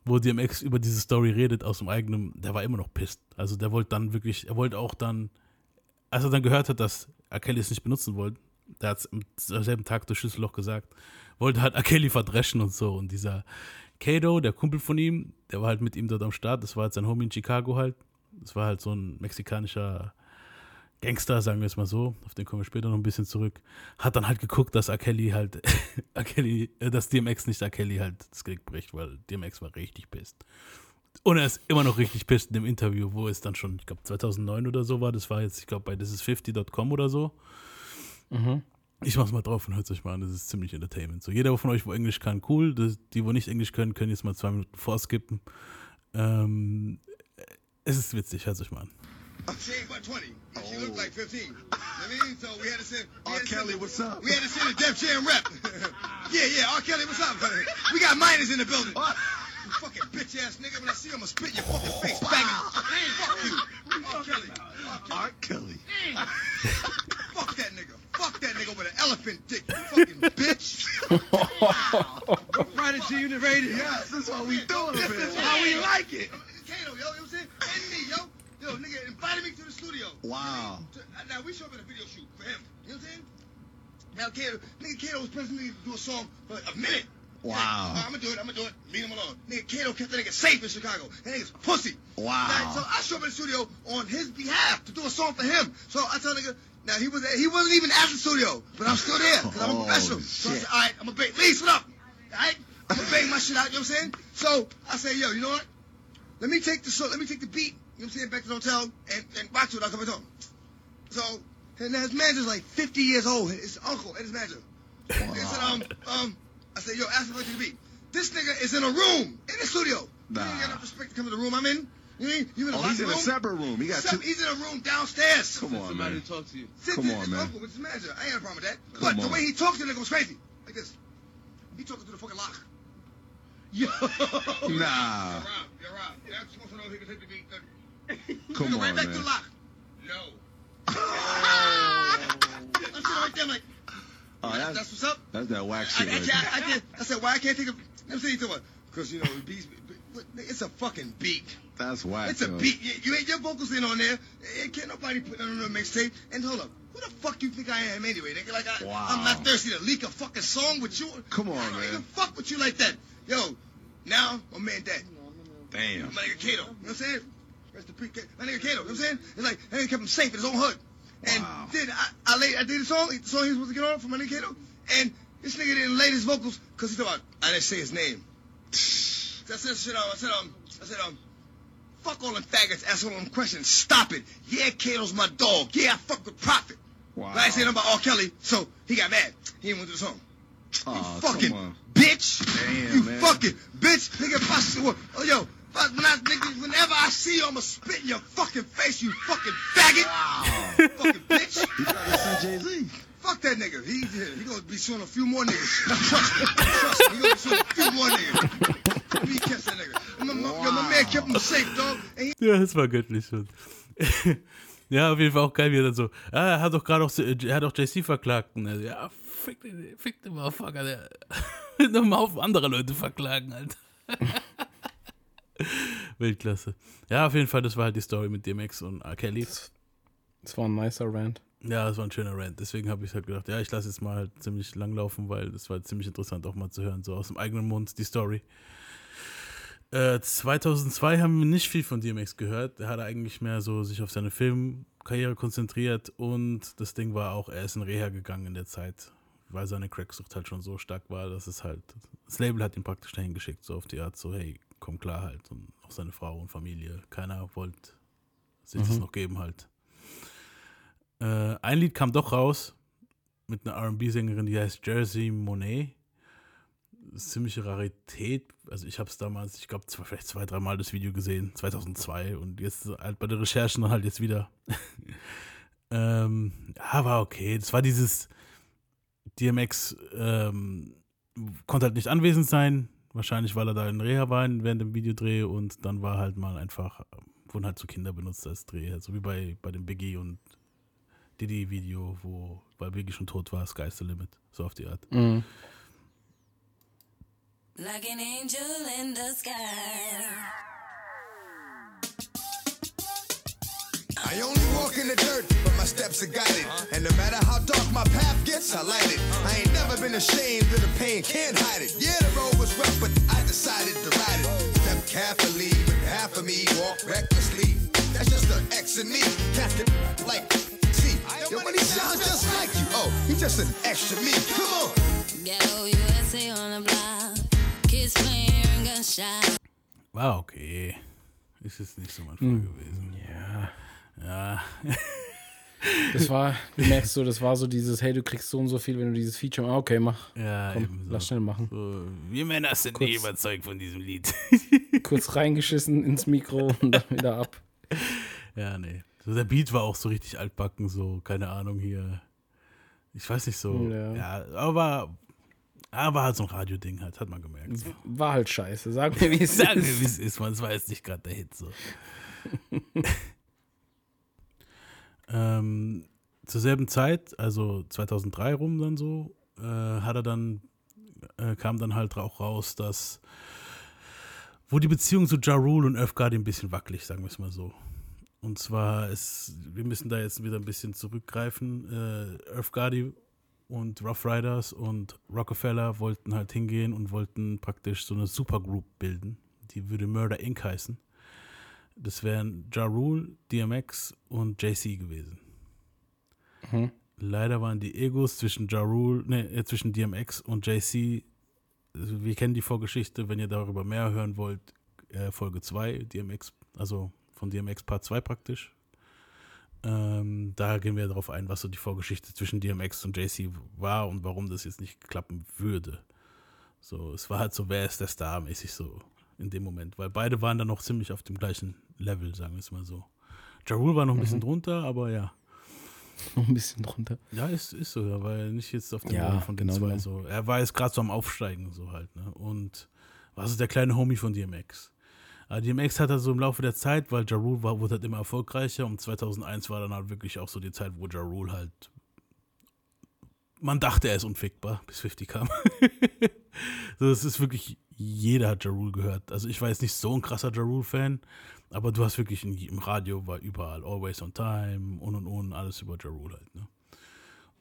wo DMX über diese Story redet aus dem eigenen. Der war immer noch pisst. Also der wollte dann wirklich, er wollte auch dann, als er dann gehört hat, dass R. Kelly es nicht benutzen wollte, der hat es am selben Tag durch Schlüsselloch gesagt, wollte halt R. Kelly verdreschen und so. Und dieser Kato, der Kumpel von ihm, der war halt mit ihm dort am Start. Das war halt sein Homie in Chicago halt. Das war halt so ein mexikanischer Gangster, sagen wir es mal so. Auf den kommen wir später noch ein bisschen zurück. Hat dann halt geguckt, dass R. Kelly halt, R. Kelly, äh, dass DMX nicht R. Kelly halt das Genick bricht, weil DMX war richtig pisst. Und er ist immer noch richtig pisst in dem Interview, wo es dann schon, ich glaube 2009 oder so war. Das war jetzt, ich glaube, bei thisis50.com oder so. Mhm. Ich mach's mal drauf und hört euch mal an, das ist ziemlich Entertainment. So, jeder von euch, wo Englisch kann, cool. Das, die, wo nicht Englisch können, können jetzt mal zwei Minuten vorskippen. Ähm, es ist witzig, hört euch mal an. She ain't but 20. and She looked like 15. You know what I mean? So we had to send. R. Kelly, send- what's up? We had to send a Def Jam rep. yeah, yeah. R. Kelly, what's up? We got minors in the building. You fucking bitch ass nigga. When I see you, I'm gonna spit in your fucking face. Faggot. Fuck you. R. Kelly. R. Kelly. Fuck that nigga with an elephant dick. You fucking bitch. right into you, ready? Yes, is what we doing, This is how we like it. Kato, yo, you know what I'm saying? And me, yo. Yo, nigga invited me to the studio. Wow. To- Now we show up at a video shoot for him. You know what I'm saying? Now Kato, nigga Kato was pressing me to do a song for a minute. Wow. I'm gonna do it. I'm gonna do it. Leave him alone. Nigga Kato kept the nigga safe in Chicago. That nigga's pussy. Wow. Now, so I show up in the studio on his behalf to do a song for him. So I tell nigga, now he was he wasn't even at the studio, but I'm still there because I'm a Oh, professional. So I said, all right, I'm gonna bang. Lease, what up? All right, I'm gonna bang my shit out. You know what I'm saying? So I say, yo, you know what? Let me take the so let me take the beat. You know what I'm saying? Back to the hotel and and watch it. I'll come back home. So and his manager's like 50 years old. His uncle and his manager. They said, um, um, I said, yo, ask him for the beat. This nigga is in a room in the studio. Nah. You ain't got enough respect to come to the room I'm in. You mean you oh, in a Oh, he's locker in a separate room. He got Sep- two. He's in a room downstairs. Come on, man. talk to you. Sit Come there, on, his man. uncle with his manager. I ain't got a problem with that. Come but the way he talks to the nigga was crazy. Like this. He talking to the fucking lock. Yo. Nah. You're right. You're right. You're supposed to know he can take the beat. Come Nigga, right on, back to man. the lock. No. I said right there, I'm like, Oh, that's, that's, that's what's up. that's that whack I, shit I, right can't- I, can't- I said, why I can't take a. I'm saying to what? Because you know, the beats. It's a fucking beat. That's whack. It's a beat. You, you ain't your vocals in on there. Eh, Can't nobody put that on a mixtape. And hold up, who the fuck you think I am anyway? Nigga, like I, Wow. I'm not thirsty to leak a fucking song with you. Come on, I don't man. even fuck with you like that. Yo, now my man dead. Damn. My nigga Kato. You know what I'm saying? Rest in peace. My nigga Kato. You know what I'm saying? It's like that nigga kept him safe in his own hood. And Wow. then I, I, laid, I did the song, the song he was supposed to get on for my nigga Kato. And this nigga didn't lay his vocals because he thought I didn't say his name. So I said, shit, um, I said, um, I said, um, fuck all them faggots, ask all them questions. Stop it. Yeah, Kato's my dog. Yeah, I fuck with Prophet. Wow. But I nothing about R. Kelly, so he got mad. He didn't want to do the song. Oh, you fucking bitch. Damn, you man. fucking bitch. Nigga, if I see, oh, yo, I, when I, nigga, whenever I see you, I'ma spit in your fucking face, you fucking faggot. Wow. fucking bitch. He tried to send Jay Z. Fuck that nigga. He, he gonna be suing a few more niggas. Trust me. Trust me. He gonna be suing a few more niggas. He catch that nigga. My, my, yo, my man kept him safe, dog. And he Ja, das war göttlich schon. ja, auf jeden Fall auch geil, wie er dann so, ah, er hat doch gerade auch, er hat auch JC verklagt. Und er so, ja, fick den, fick den Motherfucker, der wird noch mal auf andere Leute verklagen, Alter. Weltklasse. Ja, auf jeden Fall, das war halt die Story mit DMX und R. Kelly. Das war ein nicer Rant. Ja, das war ein schöner Rant. Deswegen habe ich halt gedacht, ja, ich lasse jetzt mal halt ziemlich lang laufen, weil das war ziemlich interessant auch mal zu hören, so aus dem eigenen Mund, die Story. Äh, 2002 haben wir nicht viel von DMX gehört. Er hat eigentlich mehr so sich auf seine Filmkarriere konzentriert und das Ding war auch, er ist in Reha gegangen in der Zeit, weil seine Cracksucht halt schon so stark war, dass es halt, das Label hat ihn praktisch dahin geschickt, so auf die Art, so hey, komm klar halt und auch seine Frau und Familie, keiner wollte sich das Mhm. noch geben halt. Äh, ein Lied kam doch raus, mit einer RB-Sängerin, die heißt Jersey Monet. Ziemliche Rarität. Also ich habe es damals, ich glaube, vielleicht zwei, dreimal das Video gesehen, 2002 und jetzt halt bei der Recherchen dann halt jetzt wieder. ähm, ja, war okay. Das war dieses DMX ähm, konnte halt nicht anwesend sein, wahrscheinlich weil er da in Reha war während dem Videodreh und dann war halt mal einfach, wurden halt so Kinder benutzt als Dreh, so wie bei, bei dem Biggie und Diddy Video, wo, weil Biggie schon tot war, Sky's the Limit, so auf die Art. Mhm. Like an angel in the sky. I only walk in the dirt, but my steps are guided. And no matter how dark my path gets, I light it. I ain't never been ashamed of the pain, can't hide it. Yeah, the road was rough, but I decided to ride it. Step carefully, but half of me walk recklessly. That's just the X in me. Cast like, see, yo, but he sounds just like you. Oh, he's just an extra me. Come on. Ghetto USA on the block. War okay. Ist jetzt nicht so mein Fall gewesen. Ja. Ja. Das war, du merkst so, das war so dieses, hey, du kriegst so und so viel, wenn du dieses Feature, ah, okay, mach. Ja, Komm, eben so. lass schnell machen. So, wir Männer sind Kurz- nicht überzeugt von diesem Lied. Kurz reingeschissen ins Mikro und dann wieder ab. Ja, nee. So, der Beat war auch so richtig altbacken, so, keine Ahnung hier. Ich weiß nicht so. Ja. Ja, aber, aber halt so ein Radioding halt, hat man gemerkt. So. War halt scheiße, sag mir, wie es Sagen wir, wie ist. es ist, man. Es war jetzt nicht gerade der Hit so. ähm, zur selben Zeit, also 2003 rum dann so, äh, hat er dann, äh, kam dann halt auch raus, dass, wo die Beziehung zu Ja Rule und Earth Guardian ein bisschen wackelig, sagen wir es mal so. Und zwar ist, wir müssen da jetzt wieder ein bisschen zurückgreifen. Äh, Earth Guardian und Rough Riders und Rockefeller wollten halt hingehen und wollten praktisch so eine Supergroup bilden. Die würde Murder Inc. heißen. Das wären Ja Rule, DMX und JC gewesen. Mhm. Leider waren die Egos zwischen Ja Rule, ne, äh, zwischen DMX und JC. also Wir kennen die Vorgeschichte, wenn ihr darüber mehr hören wollt, äh, Folge 2, DMX, also von DMX Part 2 praktisch. Ähm, da gehen wir darauf ein, was so die Vorgeschichte zwischen DMX und JC war und warum das jetzt nicht klappen würde. So, es war halt so, wer ist der Star mäßig so in dem Moment, weil beide waren dann noch ziemlich auf dem gleichen Level, sagen wir es mal so. Ja Rule war noch ein bisschen Mhm. drunter, aber ja. Noch ein bisschen drunter. Ja, ist, ist so, ja, weil nicht jetzt auf dem Ja, Level von den genau, zwei genau. so. Er war jetzt gerade so am Aufsteigen, so halt, ne? Und was ist der kleine Homie von DMX? Aber DMX hat er so im Laufe der Zeit, weil Ja Rule war, wurde halt immer erfolgreicher und 2001 war dann halt wirklich auch so die Zeit, wo Ja Rule halt man dachte, er ist unfickbar, bis 50 kam. so, es ist wirklich, jeder hat Ja Rule gehört. Also ich war jetzt nicht so ein krasser Ja Rule-Fan, aber du hast wirklich in, im Radio war überall Always on Time und und und, alles über Ja Rule halt. Ne?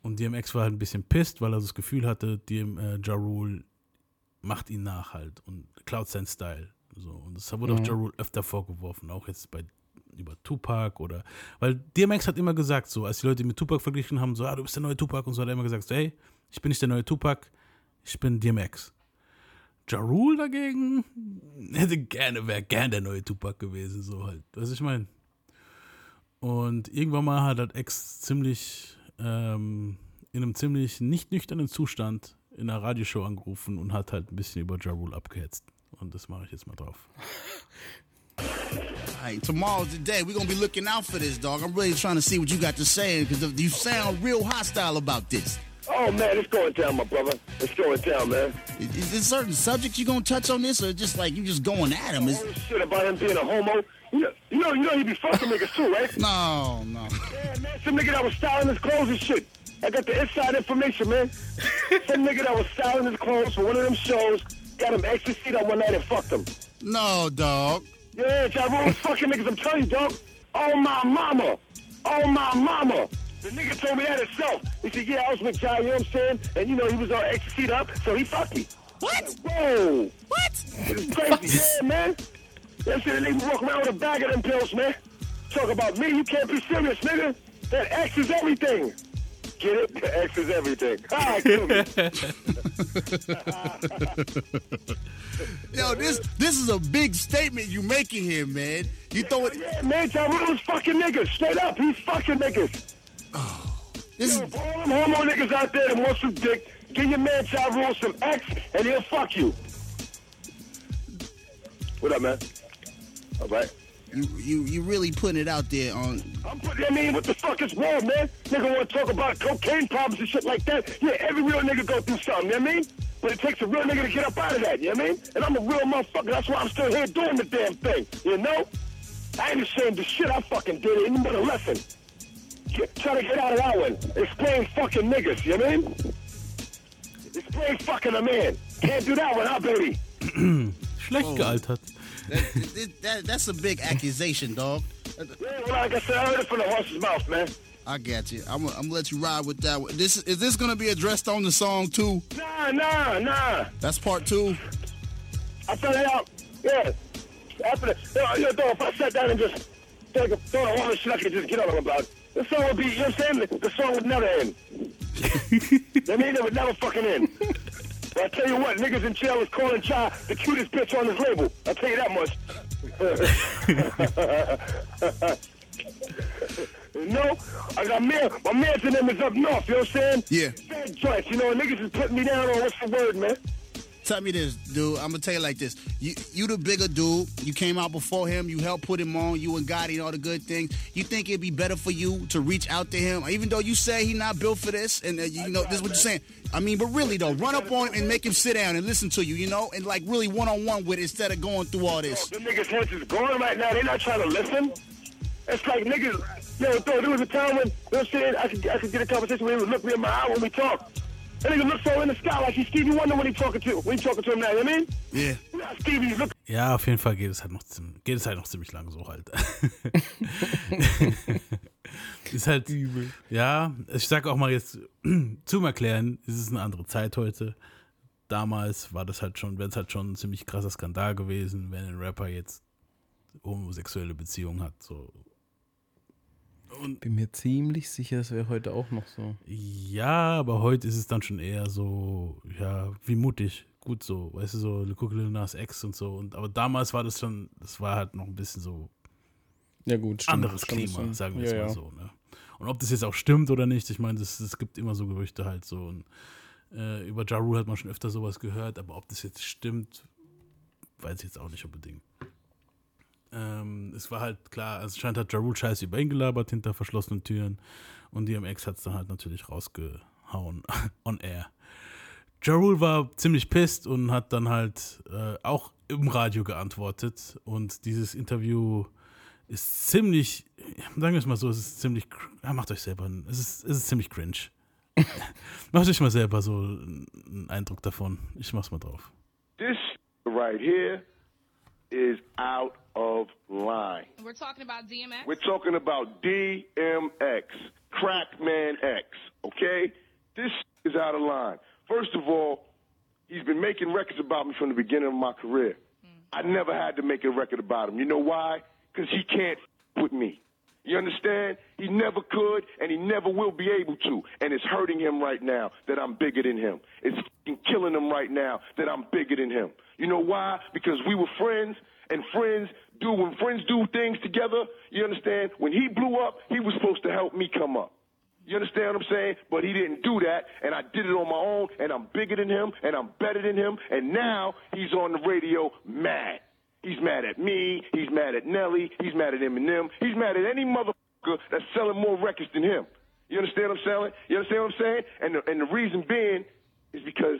Und DMX war halt ein bisschen pisst, weil er das Gefühl hatte, DM, äh, Ja macht ihn nach halt und klaut seinen Style. So. Und das wurde Mhm. auch Ja Rule öfter vorgeworfen, auch jetzt bei über Tupac oder weil DMX hat immer gesagt, so als die Leute ihn mit Tupac verglichen haben, so, ah, du bist der neue Tupac und so hat er immer gesagt, so, hey, ich bin nicht der neue Tupac, ich bin DMX. Ja Rule dagegen hätte gerne, wäre gern der neue Tupac gewesen, so halt. Was ich meine. Und irgendwann mal hat halt Ex ziemlich ähm, in einem ziemlich nicht nüchternen Zustand in einer Radioshow angerufen und hat halt ein bisschen über Ja Rule abgehetzt. Und das mache ich jetzt mal drauf. Hey, tomorrow's the day. We're gonna be looking out for this, dog. I'm really trying to see what you got to say because you sound real hostile about this. Oh man, it's going down, my brother. It's going down, man. Is, is there certain subjects you gonna touch on this, or just like you just going at him? Is, All this shit about him being a homo. You know, you know, you know he be fucking niggas too, right? no, no. Yeah, man, some nigga that was styling his clothes and shit. I got the inside information, man. some nigga that was styling his clothes for one of them shows got him ecstasy that one night and fucked him. No, dog. Yeah, Ja Rule was fucking niggas. I'm telling you, dog. Oh my mama. Oh my mama. The nigga told me that himself. He said, yeah, I was with Ja, you know what I'm saying? And you know, he was all ecstasy up, so he fucked me. What? Whoa. What? It's crazy. yeah, man. They said they walk around with a bag of them pills, man. Talk about me, you can't be serious, nigga. That X is everything. Get it? The X is everything. Ah, kill me. Yo, this this is a big statement you making here, man. You throw it. Yeah, man, was fucking niggas. Straight up, he's fucking niggas. Yo, for all them homo niggas out there that want some dick, give your man Rule some X and he'll fuck you. What up, man? All right. You you you really putting it out there on. I'm putting, I mean, what the fuck is wrong, man? Nigga want to talk about cocaine problems and shit like that. Yeah, every real nigga go through something, you know what I mean? But it takes a real nigga to get up out of that, you know what I mean? And I'm a real motherfucker. That's why I'm still here doing the damn thing, you know? I ain't ashamed of shit. I fucking did it. Ain't but a lesson. Get, try to get out of that one. Explain fucking niggas, you know what I mean? Explain fucking a man. Can't do that one, huh, baby? Schlecht oh. gealtert. That, that, that- that's a big accusation, dog. Yeah, well, like I said, I heard it from the horse's mouth, man. I got you. I'm, I'm gonna let you ride with that. one. This is this gonna be addressed on the song too? Nah, nah, nah. That's part two. I found it out. Yeah. After the, you know, you know, dog, if I sat down and just take a, throw all the shit I could just get on about, the song would be, you know what I'm saying? The, the song would never end. I mean, it would never fucking end. But I tell you what, niggas in jail is calling Chai the cutest bitch on this label. I'll tell you that much. no, I got man, my man's in them is up north, you know what I'm saying? Yeah. Bad joints, you know, niggas is putting me down on what's the word, man? Tell me this, dude. I'm gonna tell you like this. You you the bigger dude. You came out before him. You helped put him on. You and Gotti and all the good things. You think it'd be better for you to reach out to him, even though you say he not built for this, and uh, you know this is what you're saying. I mean, but really though, run up on him and make him sit down and listen to you, you know, and like really one on one with it instead of going through all this. The niggas' heads is going right now. They're not trying to listen. It's like niggas. Yo, though, there was a time when, you know what I'm saying, I could, I could get a conversation with him look me in my eye when we talk. That nigga look so in the sky like he's Stevie Wonder when he talking to when he talking to him now, you know what I mean? Yeah. Yeah, Stevie, look. Ja, auf jeden Fall geht es halt noch, geht es halt noch ziemlich lang so halt. ist halt, ja, ich sag auch mal jetzt zum Erklären, es ist eine andere Zeit heute. Damals war das halt schon, wäre es halt schon ein ziemlich krasser Skandal gewesen, wenn ein Rapper jetzt homosexuelle Beziehungen hat. So. Bin mir ziemlich sicher, es wäre heute auch noch so. Ja, aber heute ist es dann schon eher so, ja, wie mutig. Gut so, weißt du, so guck Lil Nas Ex und so. Und, aber damals war das schon, das war halt noch ein bisschen so Ja, gut, stimmt, anderes Klima, sagen wir Ja, es mal ja. so. Ne? Und ob das jetzt auch stimmt oder nicht, ich meine, es gibt immer so Gerüchte halt so. Und, äh, über Ja Rule hat man schon öfter sowas gehört, aber ob das jetzt stimmt, weiß ich jetzt auch nicht unbedingt. Ähm, es war halt klar, also anscheinend hat Ja Rule Scheiße über ihn gelabert hinter verschlossenen Türen und DMX hat es dann halt natürlich rausgehauen on air. Ja Rule war ziemlich pisst und hat dann halt äh, auch im Radio geantwortet und dieses Interview ist ziemlich, sagen wir es mal so, es ist ziemlich, ja, macht euch selber, einen- es ist, es ist ziemlich cringe. macht euch mal selber so einen Eindruck davon. Ich mach's mal drauf. This right here is out of line. We're talking about DMX. We're talking about DMX, Crackman X, okay? This is out of line. First of all, he's been making records about me from the beginning of my career. Hmm. I never had to make a record about him. You know why? Because he can't with me. You understand? He never could, and he never will be able to. And it's hurting him right now that I'm bigger than him. It's killing him right now that I'm bigger than him. You know why? Because we were friends, and friends do when friends do things together. You understand? When he blew up, he was supposed to help me come up. You understand what I'm saying? But he didn't do that, and I did it on my own, and I'm bigger than him, and I'm better than him, and now he's on the radio mad. He's mad at me, he's mad at Nelly, he's mad at Eminem, he's mad at any motherfucker that's selling more records than him. You understand what I'm saying? You understand what I'm saying? And the, and the reason being is because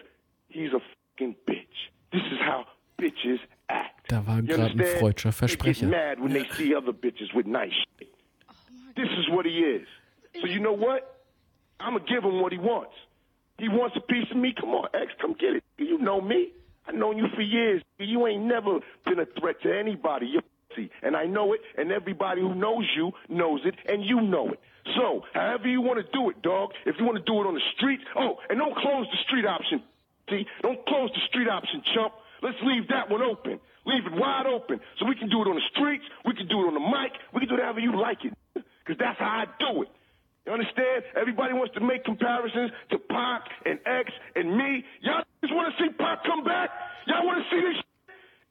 he's a fucking bitch. This is how bitches act. Da war You gerade ein understand? freudscher They get Versprecher. mad when they see other bitches with nice shit. Oh this is what he is. So you know what? I'm gonna give him what he wants. He wants a piece of me. Come on, X, come get it. You know me. I've known you for years. You ain't never been a threat to anybody. You're pussy. and I know it, and everybody who knows you knows it, and you know it. So, however you want to do it, dog. If you want to do it on the street, oh, and don't close the street option. See, don't close the street option, chump. Let's leave that one open. Leave it wide open, so we can do it on the streets. We can do it on the mic. We can do it however you like it, because that's how I do it. You understand? Everybody wants to make comparisons to Pac and X and me. Y'all just want to see Pac come back? Y'all want to see this?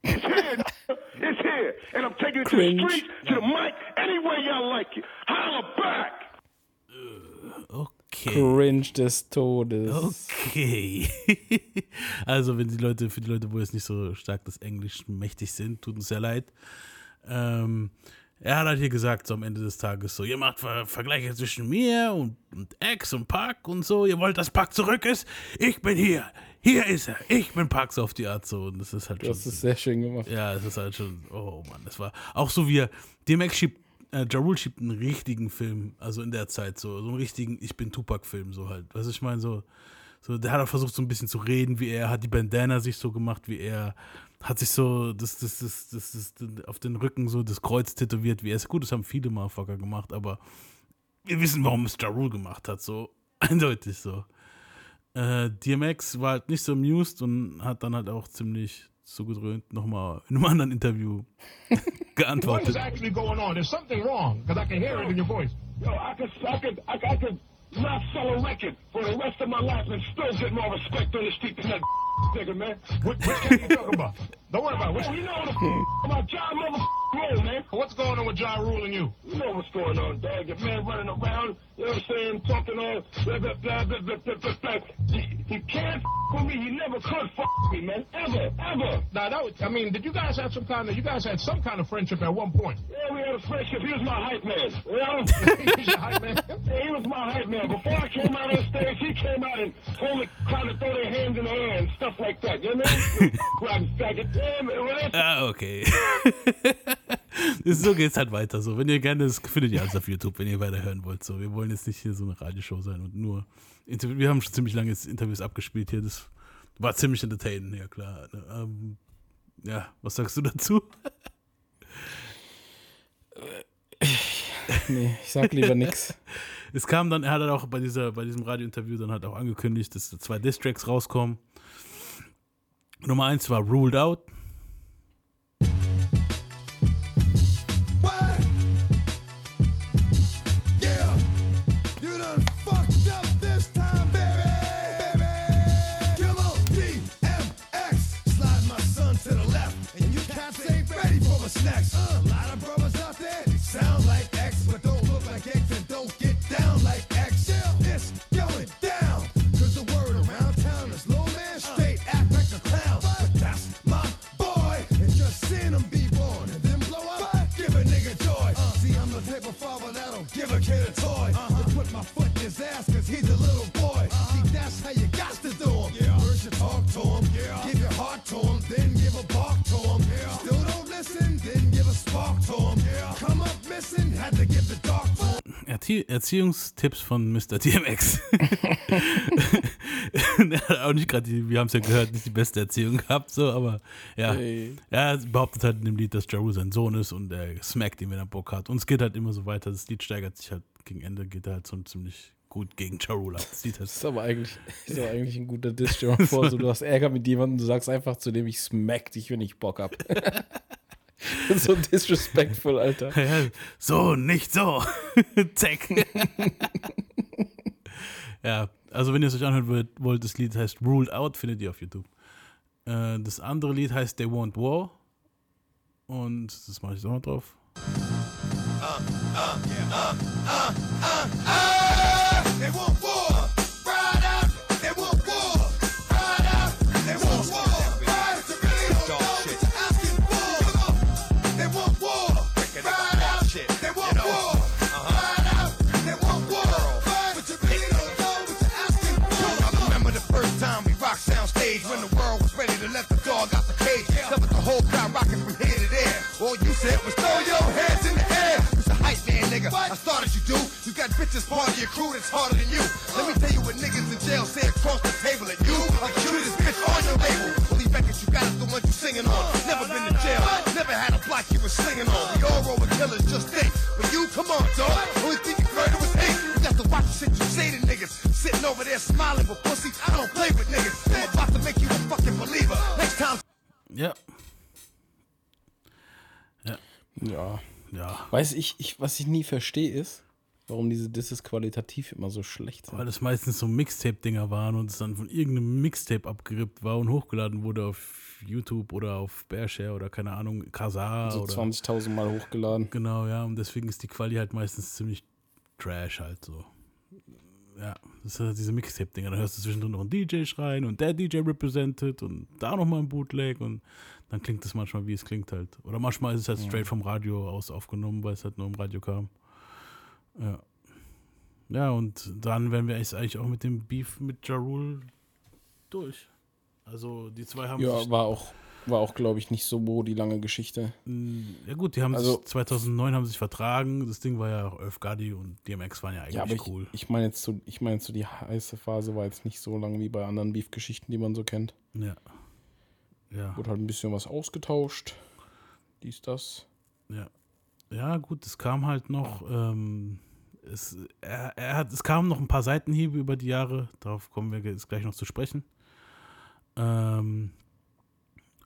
It's here. it's here. And I'm taking it Cringe. to the streets, to the mic, any way y'all like it. Holla back. Cringe des Todes. Okay. also, wenn die Leute, für die Leute, wo jetzt nicht so stark das Englisch mächtig sind, tut uns sehr leid. Ähm, er hat halt hier gesagt, so am Ende des Tages, so, ihr macht Ver Vergleiche zwischen mir und, und Ex und Park und so, ihr wollt, dass Park zurück ist? Ich bin hier. Hier ist er. Ich bin Park so auf die Art so. Und das ist halt schon. Das ist sehr schön gemacht. Ja, es ist halt schon, oh Mann, das war auch so wie er, DMX schiebt, äh, Ja Rule schiebt einen richtigen Film, also in der Zeit so, so einen richtigen Ich bin Tupac-Film, so halt. Was ich meine, so, so, der hat auch versucht, so ein bisschen zu reden, wie er, hat die Bandana sich so gemacht, wie er, hat sich so das, das, das, das, das, auf den Rücken so das Kreuz tätowiert, wie er ist. Gut, das haben viele Motherfucker gemacht, aber wir wissen, warum es Ja Rule gemacht hat, so eindeutig so. Äh, DMX war halt nicht so amused und hat dann halt auch ziemlich zugedröhnt nochmal in einem anderen Interview What geantwortet. is actually going on? There's something wrong because I can hear it in your voice. Yo, I could, I could, I could, I could not sell a record for the rest of my life and still get more respect on the street than that nigga, man. What, what can you talk about? Don't worry about it. Yo, What's, you know what the about John mother roll, man. what's going on with John Rule and you? You know what's going on, dog. Your man running around, you know what I'm saying, talking all blah, blah, blah, blah, blah, blah, blah, blah. He, he can't with me. He never could with me, man. Ever, ever. Now, that was, I mean, did you guys have some kind of, you guys had some kind of friendship at one point? Yeah, we had a friendship. He was my hype man. You know? He's your hype man. Yeah, he was my hype man. Before I came out on stage, he came out and told me kind of throw their hands in the air and stuff like that. You know what I mean? Grab his faggot. Ah, okay. so geht's halt weiter. So, wenn ihr gerne, das findet ihr alles auf YouTube, wenn ihr weiter hören wollt. So, wir wollen jetzt nicht hier so eine Radioshow sein und nur Interview. Wir haben schon ziemlich lange jetzt Interviews abgespielt hier. Das war ziemlich entertainend, ja klar. Ähm, ja, was sagst du dazu? Nee, ich sag lieber nix. Es kam dann, er hat dann auch bei, dieser, bei diesem Radiointerview dann halt auch angekündigt, dass zwei Distracks rauskommen. Nummer eins war Ruled Out. Ready for Erziehungstipps von Mr. DMX. er hat auch nicht gerade, wir haben es ja gehört, nicht die beste Erziehung gehabt, so, aber ja. Hey. Er behauptet halt in dem Lied, dass Jaru sein Sohn ist und er smackt ihn, wenn er Bock hat. Und es geht halt immer so weiter. Das Lied steigert sich halt gegen Ende, geht er halt so ziemlich gut gegen ab. Das halt Das ist aber eigentlich, ist aber eigentlich ein guter Diss. Stell vor, so, du hast Ärger mit jemandem, du sagst einfach zu dem, ich smack dich, wenn ich Bock hab. so disrespectful, Alter. Ja, so, nicht so. Zack. ja, also wenn ihr es euch anhören wollt, wollt, das Lied heißt Ruled Out, findet ihr auf YouTube. Äh, das andere Lied heißt They Want War. Und das mache ich jetzt auch mal drauf. They want whole crowd rocking from here to there. All you said was throw your hands in the air. It's a hype man, nigga. I started you do. You got bitches part of your crew that's harder than you. Let me tell you what niggas in jail say across the table at you. Like you this bitch on your label. Only records you got is the ones you singing on. Never been to jail. Never had a block you were slinging on. We all roll with killers, just think. But you, come on, dog. Only thing you murder was hate. You got to watch the shit you say to niggas. Sitting over there smiling, but pussy, I don't play with niggas. I'm about to make you a fucking believer. Next time. Ja. Ja. Ja. Weiß ich, ich, was ich nie verstehe, ist, warum diese Disses qualitativ immer so schlecht sind. Weil das meistens so Mixtape-Dinger waren und es dann von irgendeinem Mixtape abgerippt war und hochgeladen wurde auf YouTube oder auf Bearshare oder keine Ahnung, Kazaa So oder 20.000 Mal hochgeladen. Genau, ja, und deswegen ist die Quali halt meistens ziemlich trash halt so. Ja. Das ist ja diese Mixtape-Dinger. Da hörst du zwischendrin noch einen DJ schreien und der DJ represented und da nochmal ein Bootleg und dann klingt es manchmal, wie es klingt halt. Oder manchmal ist es halt Ja. straight vom Radio aus aufgenommen, weil es halt nur im Radio kam. Ja. Ja, und dann wären wir jetzt eigentlich auch mit dem Beef mit Ja Rule durch. Also die zwei haben Ja, war auch, war auch glaube ich, nicht so die lange Geschichte. ja gut, die haben Also- sich 2009 haben sich vertragen. Das Ding war ja auch Earth Gotti und DMX waren ja eigentlich Ja, aber ich, cool. ich meine jetzt so, ich meine jetzt so die heiße Phase war jetzt nicht so lang wie bei anderen Beef-Geschichten, die man so kennt. Ja. Ja. Wurde halt ein bisschen was ausgetauscht. Dies, das. Ja. Ja, gut, es kam halt noch, ähm, es, er, er hat, es kamen noch ein paar Seitenhiebe über die Jahre, darauf kommen wir jetzt gleich noch zu sprechen. Ähm,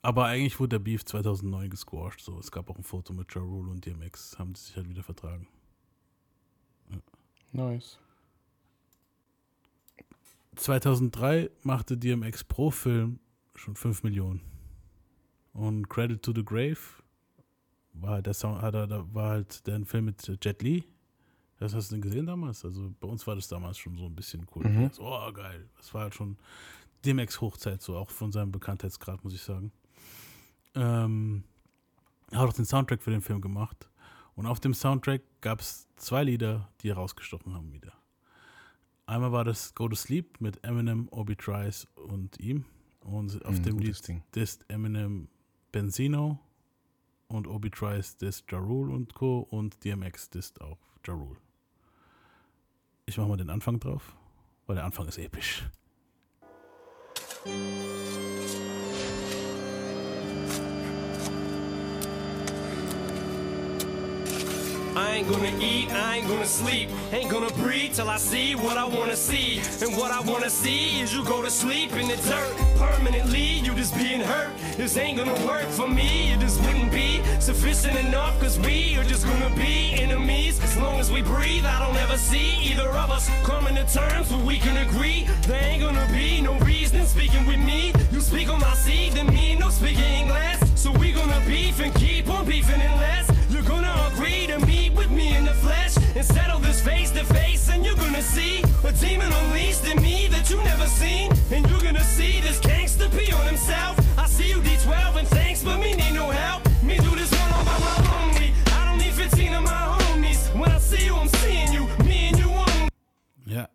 aber eigentlich wurde der Beef 2009 gesquashed, so. Es gab auch ein Foto mit Ja Rule und DMX, haben die sich halt wieder vertragen. Nice. 2003 machte DMX pro Film schon 5 Millionen. Und Credit to the Grave war halt der Sound, hat er, da war halt der Film mit Jet Li. Das hast du denn gesehen damals? Also bei uns war das damals schon so ein bisschen cool. Mhm. So, oh, geil. Das war halt schon DMX Hochzeit, so auch von seinem Bekanntheitsgrad, muss ich sagen. Ähm, er hat auch den Soundtrack für den Film gemacht. Und auf dem Soundtrack gab es zwei Lieder, die herausgestochen haben wieder. Einmal war das Go to Sleep mit Eminem, Obi Trice und ihm. Und auf Mhm, dem Lied disst Eminem Benzino und Obi Trice disst Ja Rule und Co. und DMX disst auch Ja Rule. Ich mach mal den Anfang drauf, weil der Anfang ist episch. I ain't gonna eat, I ain't gonna sleep, ain't gonna breathe till I see what I wanna see. And what I wanna see is you go to sleep in the dirt permanently. You just being hurt. This ain't gonna work for me. It just wouldn't be sufficient enough, cause we are just gonna be enemies. As long as we breathe, I don't ever see either of us coming to terms where we can agree. There ain't gonna be no reason speaking with me. You speak on my seed, then me no speaking English. So we gonna beef and keep on beefing unless and settle this face to face. And you're gonna see a demon unleashed in me that you never seen. And you're gonna see this gangster pee on himself. I see you D12 and thanks, but me need no help. Me do this one all by my lonely. I don't need 15 of my homies. When I see you, I'm seeing you. Me and you one. Ja.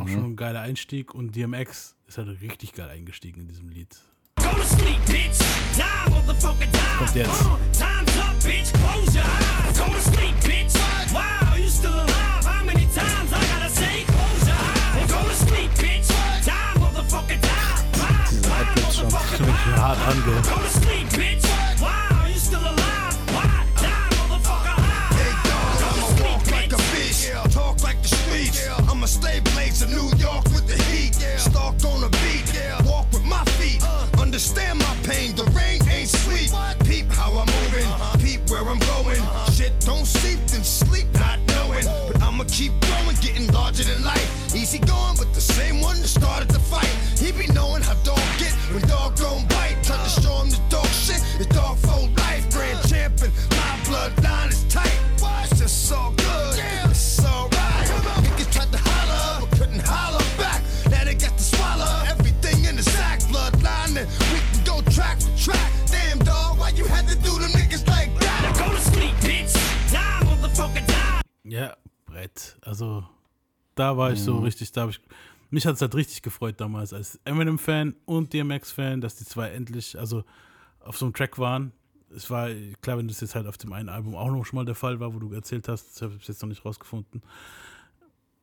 Auch schon ein geiler Einstieg und DMX ist halt richtig geil eingestiegen in diesem Lied. Go to sleep, bitch. Die, motherfucker, die. Jetzt. Uh, time's up, bitch. Close your eyes. Go to sleep, bitch. Wow, you still alive? How many times I gotta say? Close your eyes. Go to sleep, bitch. Die, motherfucker, die. Motherfucker, Go to sleep, bitch. Wow, you still alive? Streets. I'm a slave blaze of New York with the heat. Stalk on a beat, walk with my feet. Uh. Understand my pain, the rain ain't sweet. Peep how I'm moving, uh-huh. peep where I'm going. Uh-huh. Shit don't sleep, then sleep not knowing. But I'ma keep growing, getting larger than life. Easy going, but the same one that started the fight. He be knowing how dog get when dog gon' bite. Try to uh. show him the dog shit, the dog da war ich so Mhm. richtig, da habe ich. Mich hat es halt richtig gefreut damals als Eminem-Fan und DMX-Fan, dass die zwei endlich, also auf so einem Track waren. Es war klar, wenn das jetzt halt auf dem einen Album auch noch schon mal der Fall war, wo du erzählt hast, das habe ich jetzt noch nicht rausgefunden.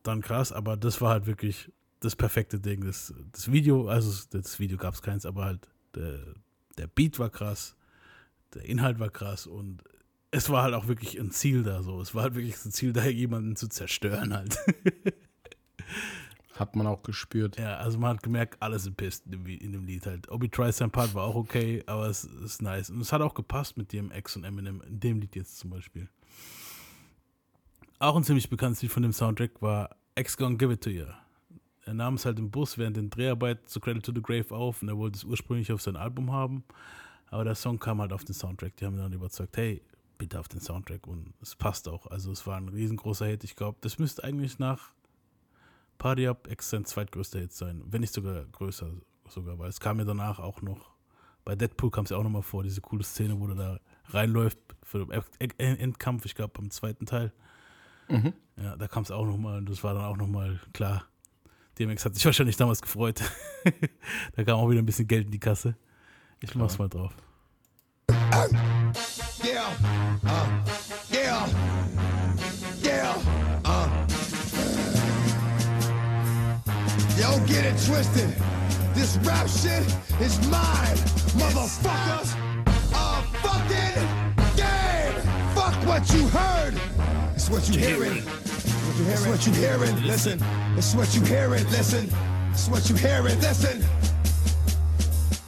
Dann krass, aber das war halt wirklich das perfekte Ding. Das, das Video, also das Video gab es keins, aber halt der, der Beat war krass, der Inhalt war krass und es war halt auch wirklich ein Ziel da so. Es war halt wirklich ein Ziel da, jemanden zu zerstören halt. Hat man auch gespürt. Ja, also man hat gemerkt, alle sind pissed in dem, dem Lied halt. Obi Trice sein Part war auch okay, aber es ist nice. Und es hat auch gepasst mit DMX und Eminem in dem Lied jetzt zum Beispiel. Auch ein ziemlich bekanntes Lied von dem Soundtrack war X Gonna Give It To You. Er nahm es halt im Bus während den Dreharbeiten zu Cradle to the Grave auf und er wollte es ursprünglich auf sein Album haben. Aber der Song kam halt auf den Soundtrack. Die haben dann überzeugt, hey, bitte auf den Soundtrack. Und es passt auch. Also es war ein riesengroßer Hit. Ich glaube, das müsste eigentlich nach Party Up X sein zweitgrößter Hit sein, wenn nicht sogar größer sogar, weil es kam ja danach auch noch, bei Deadpool kam es ja auch nochmal vor, diese coole Szene, wo der da reinläuft für den End- Endkampf, ich glaube beim zweiten Teil. Mhm. Ja, da kam es auch nochmal und das war dann auch nochmal klar. DMX hat sich wahrscheinlich damals gefreut. da kam auch wieder ein bisschen Geld in die Kasse. Ich mach's mal drauf. Yeah, uh, yeah, Yo, get it twisted. This rap shit is mine, motherfuckers. A fucking game. Fuck what you heard. It's what you hearing. It's what you hearing. Listen. It's what you hearing. Listen. It's what you hearing. Listen.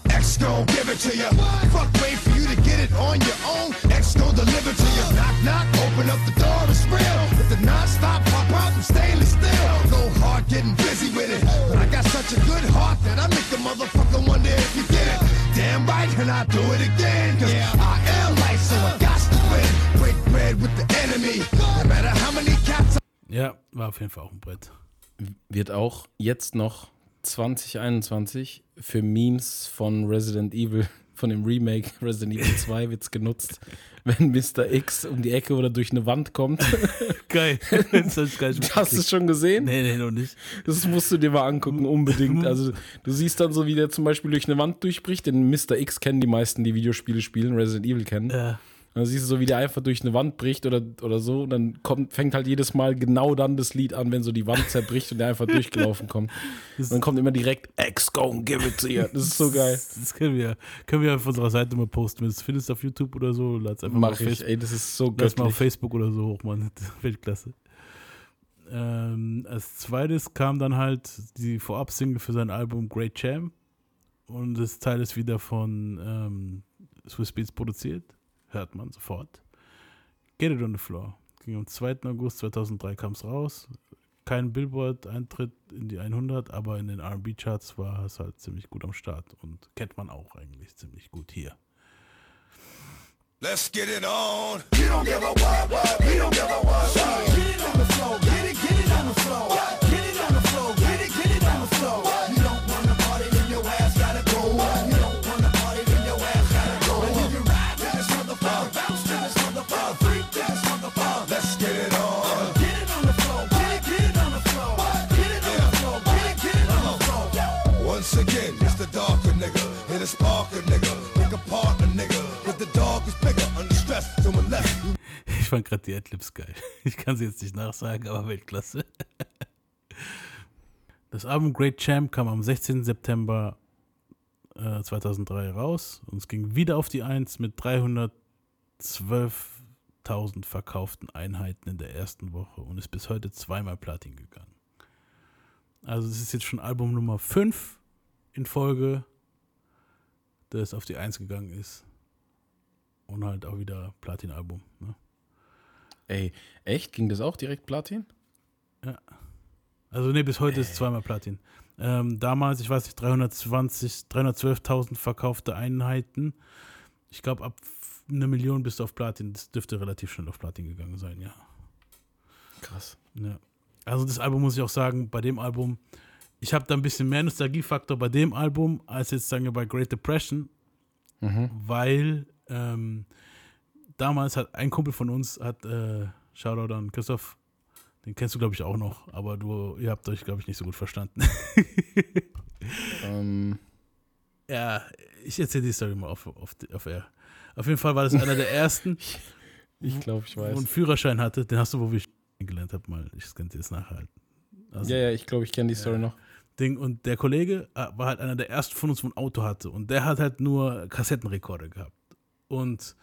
X gon' give it to you. Fuck, wait for you to get it on your own. X gon' deliver to you. Knock, knock, open up the door, it's real. With the non-stop from stainless steel. Go hard getting busy with it. But I got such a good heart that I make the motherfucker wonder if you get it. Damn right, and I do it again. Cause I am light, so I got to win. Break bread with the enemy. No matter how many cats Ja, war auf jeden Fall auch ein Brett. Wird auch jetzt noch 2021 für Memes von Resident Evil, von dem Remake Resident Evil 2 wird's genutzt, wenn Mr. X um die Ecke oder durch eine Wand kommt. Geil. Das gar nicht Hast du es schon gesehen? Nee, nee, noch nicht. Das musst du dir mal angucken, unbedingt. Also du siehst dann so, wie der zum Beispiel durch eine Wand durchbricht. Den Mr. X kennen die meisten, die Videospiele spielen, Resident Evil kennen. Ja. Dann siehst du so, wie der einfach durch eine Wand bricht oder, oder so. Und dann kommt, fängt halt jedes Mal genau dann das Lied an, wenn so die Wand zerbricht und der einfach durchgelaufen kommt. Und dann kommt immer direkt X go give it to you. Das ist so geil. Das können wir, können wir auf unserer Seite mal posten. Wenn du es findest auf YouTube oder so, lass einfach mal Mach auf ich, Facebook. ey, das ist so Lass mal auf. Facebook oder so hoch, Mann. Weltklasse. Ähm, als zweites kam dann halt die Vorab-Single für sein Album Great Champ. Und das Teil ist wieder von ähm, Swiss Beats produziert. Hört man sofort. Get It on the Floor. Ging am 2. August 2003 kam es raus. Kein Billboard-Eintritt in die 100, aber in den R&B-Charts war es halt ziemlich gut am Start. Und kennt man auch eigentlich ziemlich gut hier. Let's get it on. You don't give a what, what, we don't give a what, what. Ich fand gerade die Adlibs geil. Ich kann sie jetzt nicht nachsagen, aber Weltklasse. Das Album Great Champ kam am 16. September äh, 2003 raus und es ging wieder auf die 1 mit 312.000 verkauften Einheiten in der ersten Woche und ist bis heute zweimal Platin gegangen. Also es ist jetzt schon Album Nummer 5 in Folge, das auf die 1 gegangen ist. Und halt auch wieder Platin-Album. Ne? Ey, echt? Ging das auch direkt Platin? Ja. Also ne, bis heute ist zweimal Platin. Ähm, damals, ich weiß nicht, 320, 312.000 verkaufte Einheiten. Ich glaube, ab eine Million bist du auf Platin. Das dürfte relativ schnell auf Platin gegangen sein, ja. Krass. ja. Also das Album muss ich auch sagen, bei dem Album, ich habe da ein bisschen mehr Nostalgiefaktor bei dem Album, als jetzt sagen wir bei Great Depression, Mhm. weil ähm, damals hat ein Kumpel von uns, hat, äh, Shoutout an Christoph, den kennst du glaube ich auch noch, aber du, ihr habt euch glaube ich nicht so gut verstanden. Ähm, ja, ich erzähle die Story mal auf, auf, auf Air. Auf jeden Fall war das einer der ersten, ich glaube, ich wo weiß. einen Führerschein hatte, den hast du, wo wir gelernt haben, mal, ich kann dir jetzt nachhalten. Also, ja, ja, ich glaube, ich kenne die Story noch. Ding. Und der Kollege äh, war halt einer der ersten von uns, wo ein Auto hatte. Und der hat halt nur Kassettenrekorder gehabt. Und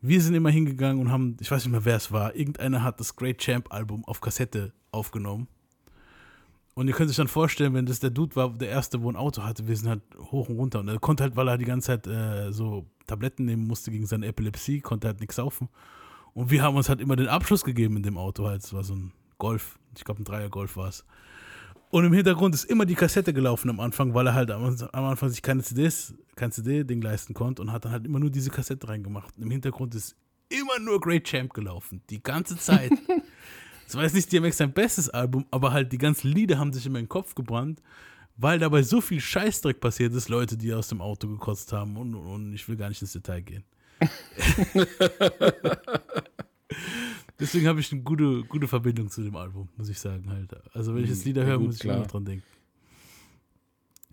wir sind immer hingegangen und haben, ich weiß nicht mehr, wer es war, irgendeiner hat das Great Champ Album auf Kassette aufgenommen. Und ihr könnt euch dann vorstellen, wenn das der Dude war, der erste, wo ein Auto hatte, wir sind halt hoch und runter. Und er konnte halt, weil er die ganze Zeit äh, so Tabletten nehmen musste gegen seine Epilepsie, konnte halt nichts saufen. Und wir haben uns halt immer den Abschluss gegeben in dem Auto halt. Es war so ein Golf, ich glaube ein Dreier Golf war es. Und im Hintergrund ist immer die Kassette gelaufen am Anfang, weil er halt am, am Anfang sich keine CDs, kein CD-Ding leisten konnte und hat dann halt immer nur diese Kassette reingemacht. Und Im Hintergrund ist immer nur Great Champ gelaufen, die ganze Zeit. Es war jetzt nicht DMX sein bestes Album, aber halt die ganzen Lieder haben sich in meinen Kopf gebrannt, weil dabei so viel Scheißdreck passiert ist, Leute, die aus dem Auto gekotzt haben und, und, und ich will gar nicht ins Detail gehen. Deswegen habe ich eine gute, gute Verbindung zu dem Album, muss ich sagen halt. Also wenn ich jetzt Lieder Ja, höre, muss ich immer dran denken.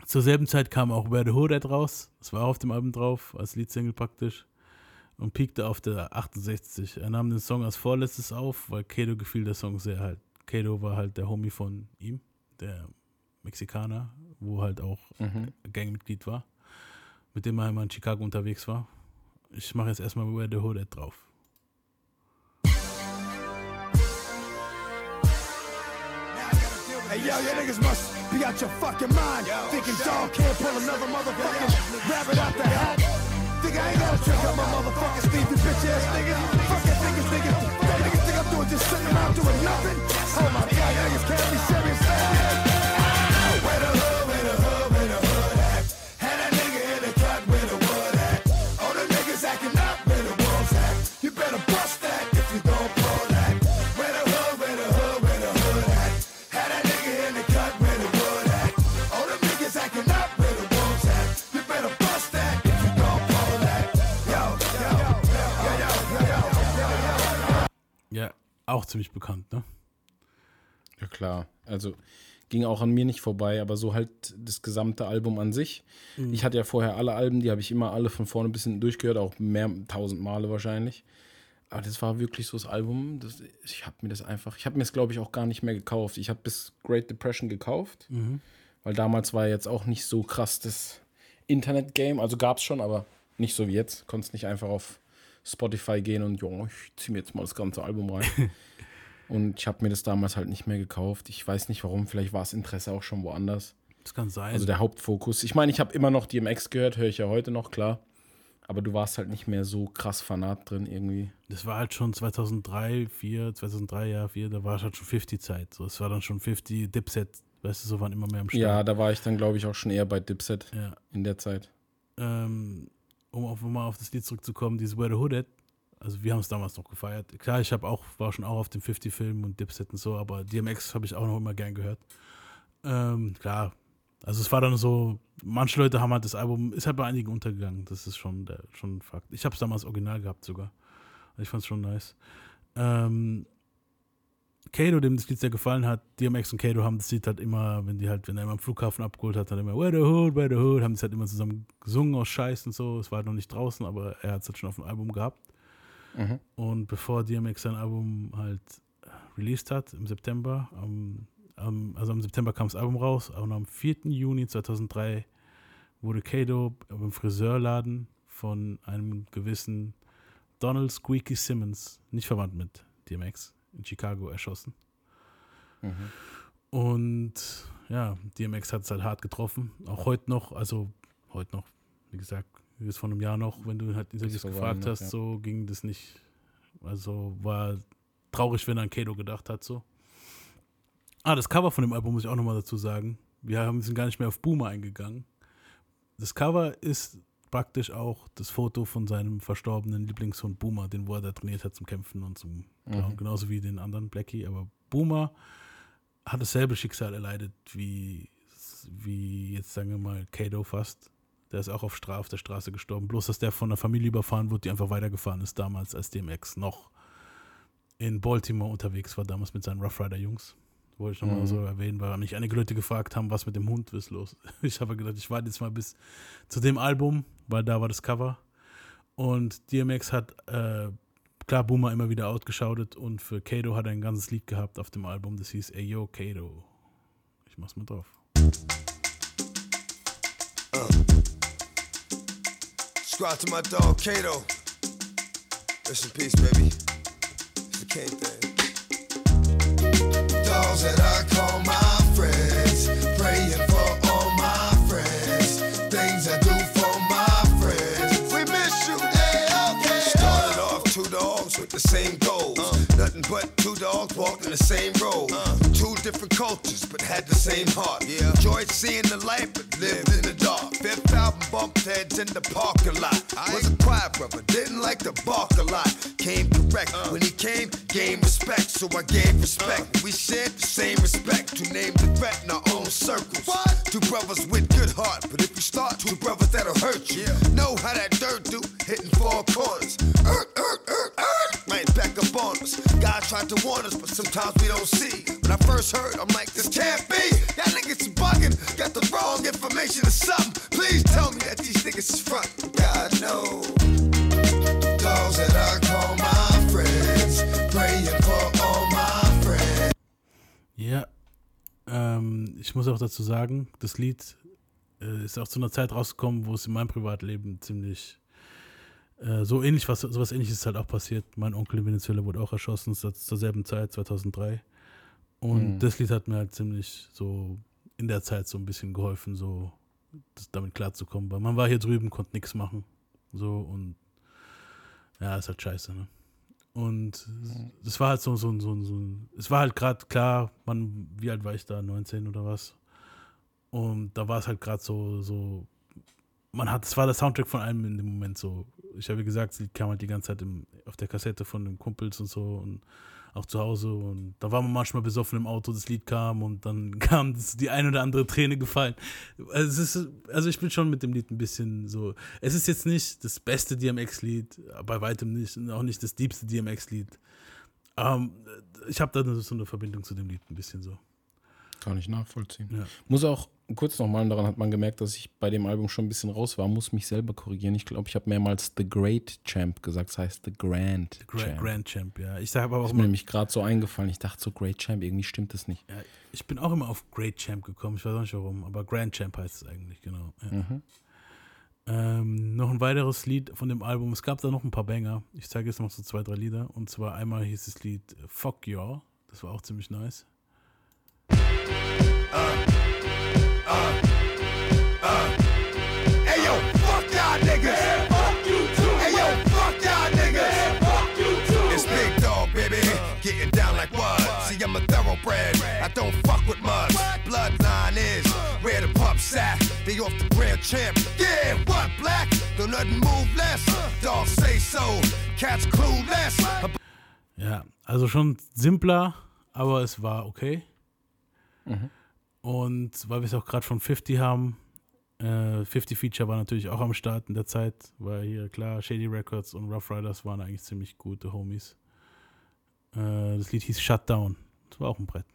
Zur selben Zeit kam auch Where the Hood raus. Das war auch auf dem Album drauf, als Leadsingle praktisch. Und piekte auf der 68. Er nahm den Song als vorletztes auf, weil Kato gefiel der Song sehr halt. Kato war halt der Homie von ihm, der Mexikaner, wo halt auch Mhm. Gangmitglied war, mit dem er einmal in Chicago unterwegs war. Ich mache jetzt erstmal Where the Hood drauf. Hey yo, you niggas must be out your fucking mind. Thinking dog can't pull another motherfucking rabbit out the hat. Think I ain't gonna trick up my motherfucking sleepy bitch ass niggas. Fuck that niggas, niggas. That niggas think I'm doing just sitting around doing nothing. Oh my god, you niggas can't be serious. Auch ziemlich bekannt, ne? Ja, klar. Also ging auch an mir nicht vorbei, aber so halt das gesamte Album an sich. Mhm. Ich hatte ja vorher alle Alben, die habe ich immer alle von vorne bis hinten durchgehört, auch mehr tausend Male wahrscheinlich. Aber das war wirklich so das Album. Das, ich habe mir das einfach, ich habe mir es glaube ich auch gar nicht mehr gekauft. Ich habe bis Great Depression gekauft, Mhm. weil damals war jetzt auch nicht so krass das Internet-Game. Also gab es schon, aber nicht so wie jetzt. Konntest nicht einfach auf Spotify gehen und jo, ich ziehe mir jetzt mal das ganze Album rein. Und ich habe mir das damals halt nicht mehr gekauft. Ich weiß nicht warum, vielleicht war das Interesse auch schon woanders. Das kann sein. Also der Hauptfokus. Ich meine, ich habe immer noch DMX gehört, höre ich ja heute noch, klar. Aber du warst halt nicht mehr so krass Fanat drin irgendwie. Das war halt schon 2003, 4, 2003, ja, 4, da war halt schon 50-Zeit. So, es war dann schon 50, Dipset, weißt du, so waren immer mehr am Start. Ja, da war ich dann, glaube ich, auch schon eher bei Dipset Ja. in der Zeit. ähm, um auf, mal auf das Lied zurückzukommen, dieses Where the Hood At, also wir haben es damals noch gefeiert. Klar, ich habe auch, war schon auch auf dem 50-Film und Dipset und so, aber DMX habe ich auch noch immer gern gehört. Ähm, klar, also es war dann so, manche Leute haben halt das Album, ist halt bei einigen untergegangen, das ist schon, der, schon ein Fakt. Ich habe es damals original gehabt sogar. Ich fand es schon nice. Ähm, Kato, dem das Lied sehr gefallen hat, DMX und Kato haben das Lied halt immer, wenn die halt, wenn er immer am Flughafen abgeholt hat, dann immer Where the Hood, Where the Hood, haben das halt immer zusammen gesungen aus Scheiß und so. Es war halt noch nicht draußen, aber er hat es halt schon auf dem Album gehabt. Mhm. Und bevor DMX sein Album halt released hat, im September, am, am, also im September kam das Album raus, und am 4. Juni 2003 wurde Kato im Friseurladen von einem gewissen Donald Squeaky Simmons, nicht verwandt mit DMX, in Chicago erschossen. Mhm. Und ja, DMX hat es halt hart getroffen. Auch heute noch, also heute noch, wie gesagt, wie es vor einem Jahr noch, wenn du halt Interviews gefragt noch, hast, ja. so ging das nicht. Also war traurig, wenn er an Kato gedacht hat, so. Ah, das Cover von dem Album muss ich auch nochmal dazu sagen. Wir haben, sind gar nicht mehr auf Boomer eingegangen. Das Cover ist praktisch auch das Foto von seinem verstorbenen Lieblingshund Boomer, den wo er da trainiert hat zum Kämpfen und zum Mhm. genauso wie den anderen Blackie. Aber Boomer hat dasselbe Schicksal erleidet wie, wie jetzt sagen wir mal Kato fast. Der ist auch auf, Stra auf der Straße gestorben. Bloß, dass der von einer Familie überfahren wurde, die einfach weitergefahren ist damals, als DMX noch in Baltimore unterwegs war, damals mit seinen Rough Rider Jungs. Wollte ich nochmal Mhm. so erwähnen, weil mich einige Leute gefragt haben, was mit dem Hund ist los. Ich habe gedacht, ich warte jetzt mal bis zu dem Album, weil da war das Cover. Und DMX hat, äh, klar, Boomer immer wieder outgeschautet und für Kato hat er ein ganzes Lied gehabt auf dem Album, das hieß Ey Yo Kato. Ich mach's mal drauf. Subscribe to my dog Kato. Rest in peace, baby. It's the king thing. That I call my friends. Praying for all my friends. Things I do for my friends. We miss you. Started off two dogs with the same. Nothing but two dogs walking the same road. Two different cultures, but had the same heart. Yeah. Enjoyed seeing the light, but lived in the dark. Fifth album bumped heads in the parking lot. I Was a quiet brother, didn't like to bark a lot. Came correct when he came, gain respect, so I gave respect. We shared the same respect to name the threat in our own circles. Two brothers with good heart, but if you start two brothers that'll hurt you. Know how that dirt do, hitting four corners. Er, er, er, er, right back up on us. God tried to warn us, but sometimes we don't see. When I first heard, I'm like, this can't be. Y'all niggas bugging, got the wrong information or something. Please tell me that these niggas is front. God knows. Those that I call my friends, praying for all my friends. Ja, ähm, ich muss auch dazu sagen, das Lied äh, ist auch zu einer Zeit rausgekommen, wo es in meinem Privatleben ziemlich äh, so ähnlich, was sowas ähnliches ist halt auch passiert. Mein Onkel in Venezuela wurde auch erschossen zur, zur selben Zeit, 2003. Und Mhm. das Lied hat mir halt ziemlich so in der Zeit so ein bisschen geholfen, so das, damit klarzukommen. Weil man war hier drüben, konnte nichts machen. So und ja, ist halt scheiße, ne? Und das war halt so, so, so, so es war halt gerade klar, man, wie alt war ich da, 19 oder was? Und da war es halt gerade so, so, man hat, es war der Soundtrack von allem in dem Moment so. Ich habe gesagt, sie kam halt die ganze Zeit im, auf der Kassette von den Kumpels und so und auch zu Hause und da war man manchmal besoffen im Auto, das Lied kam und dann kam das, die ein oder andere Träne gefallen. Also, ist, also ich bin schon mit dem Lied ein bisschen so, es ist jetzt nicht das beste DMX-Lied, bei weitem nicht, und auch nicht das diebste DMX-Lied. Ähm, ich habe da so eine Verbindung zu dem Lied ein bisschen so. Kann ich nachvollziehen. Ja. Muss auch kurz nochmal, daran hat man gemerkt, dass ich bei dem Album schon ein bisschen raus war, muss mich selber korrigieren. Ich glaube, ich habe mehrmals The Great Champ gesagt, das heißt The Grand Gra Champ. Grand Champ, ja. Ich sage aber auch ist mir nämlich gerade so eingefallen. Ich dachte so Great Champ, irgendwie stimmt das nicht. ja, ich bin auch immer auf Great Champ gekommen, ich weiß auch nicht warum, aber Grand Champ heißt es eigentlich, genau. Ja. Mhm. Ähm, noch ein weiteres Lied von dem Album. Es gab da noch ein paar Banger. Ich zeige jetzt noch so zwei, drei Lieder. Und zwar einmal hieß das Lied Fuck Y'all. Das war auch ziemlich nice. Getting down like what? See, I'm a thoroughbred. I don't fuck with muds. Bloodline is where the pups at. They off the grand champ. Yeah, what black? Don't nothing move less. Dog say so. Cats clueless. Ja, also schon simpler, aber es war okay. Mhm. Und weil wir es auch gerade von 50 haben, äh, 50 Feature war natürlich auch am Start in der Zeit, weil hier klar, Shady Records und Rough Riders waren eigentlich ziemlich gute Homies. Äh, das Lied hieß Shutdown. Das war auch ein Brett.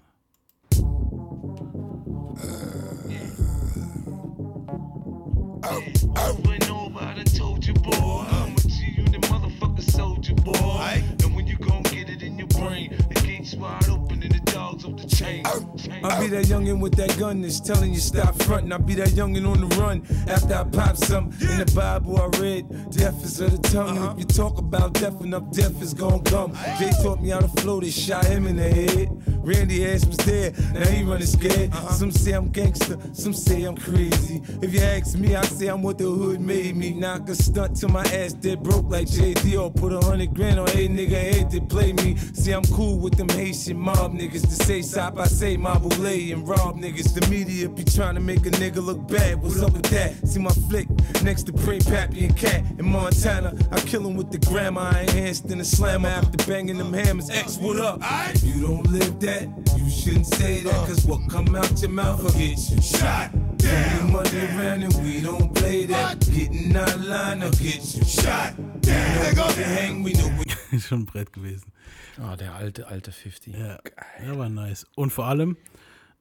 Went over, I done told you, boy. I'm a G, you the motherfucker soldier, boy. And when you gon' get it in your brain, the gates wide open and the dogs off the chain. I'll be that youngin' with that gun that's telling you stop frontin'. I'll be that youngin' on the run after I pop some. In the Bible I read, death is of the tongue. And if you talk about death enough, death is gon' come. Jay taught me how to flow, they shot him in the head. Randy ass was there, now he running scared. Uh-huh. Some say I'm gangster, some say I'm crazy. If you ask me, I say I'm what the hood made me. Knock a stunt till my ass dead broke like JD or put a hundred grand on a nigga head to play me. See, I'm cool with them Haitian mob niggas say stop, I say Mabule and rob niggas. The media be trying to make a nigga look bad. What's up with that? See my flick next to Pray Pappy and Cat in Montana. I kill him with the grammar, I enhanced in the slammer after banging them hammers. X, what up? If you don't live that, you shouldn't say that, cause what come out your mouth will get you shot. Bring the money around and we don't play that. Getting out of line, I'll get you shot. Damn, to hang, we know we Schon ein Brett gewesen. Ah, der alte, alte 50. Ja, ja, war nice. Und vor allem,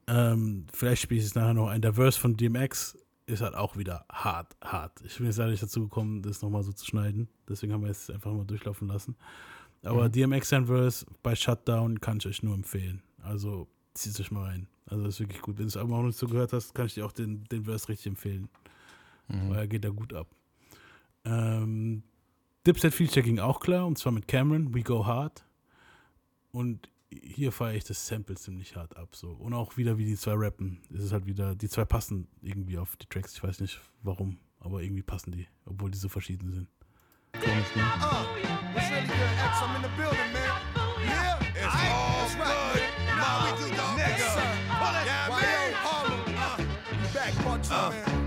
ähm, vielleicht spiele ich es nachher noch ein, der Verse von DMX ist halt auch wieder hart, hart. Ich bin jetzt leider nicht dazu gekommen, das nochmal so zu schneiden. Deswegen haben wir es einfach mal durchlaufen lassen. Aber Mhm. DMX sein Verse bei Shutdown kann ich euch nur empfehlen. Also zieht euch mal rein. Also das ist wirklich gut. Wenn du es aber auch noch nicht so gehört hast, kann ich dir auch den, den Verse richtig empfehlen. Mhm. Weil er geht da gut ab. Ähm, Dipset Feature ging auch klar, und zwar mit Cameron, We Go Hard. Und hier feiere ich das Sample ziemlich hart ab. So. Und auch wieder, wie die zwei rappen. Es ist halt wieder, die zwei passen irgendwie auf die Tracks. Ich weiß nicht warum, aber irgendwie passen die, obwohl die so verschieden sind. Uh,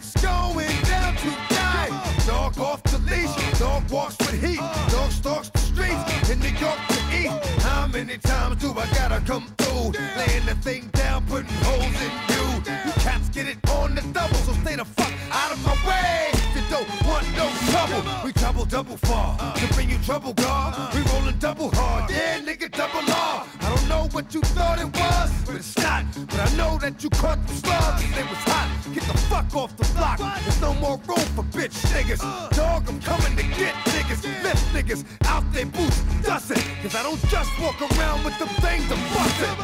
It's going down tonight. Dog off the leash, dog walks with heat. Dog stalks the streets in New York to eat. How many times do I gotta come through? Laying the thing down, putting holes in you. You cats get it on the double, so stay the fuck out of my way. You don't want no trouble, we trouble double far. To bring you trouble, God, we rolling double hard. Yeah, nigga, double law. I what you thought it was, but it's not. But I know that you caught the slugs, and it was hot. Get the fuck off the block. There's no more room for bitch niggas. Dog, I'm coming to get niggas. Lift niggas out their boots, dustin'. Cause I don't just walk around with the thing to bust it.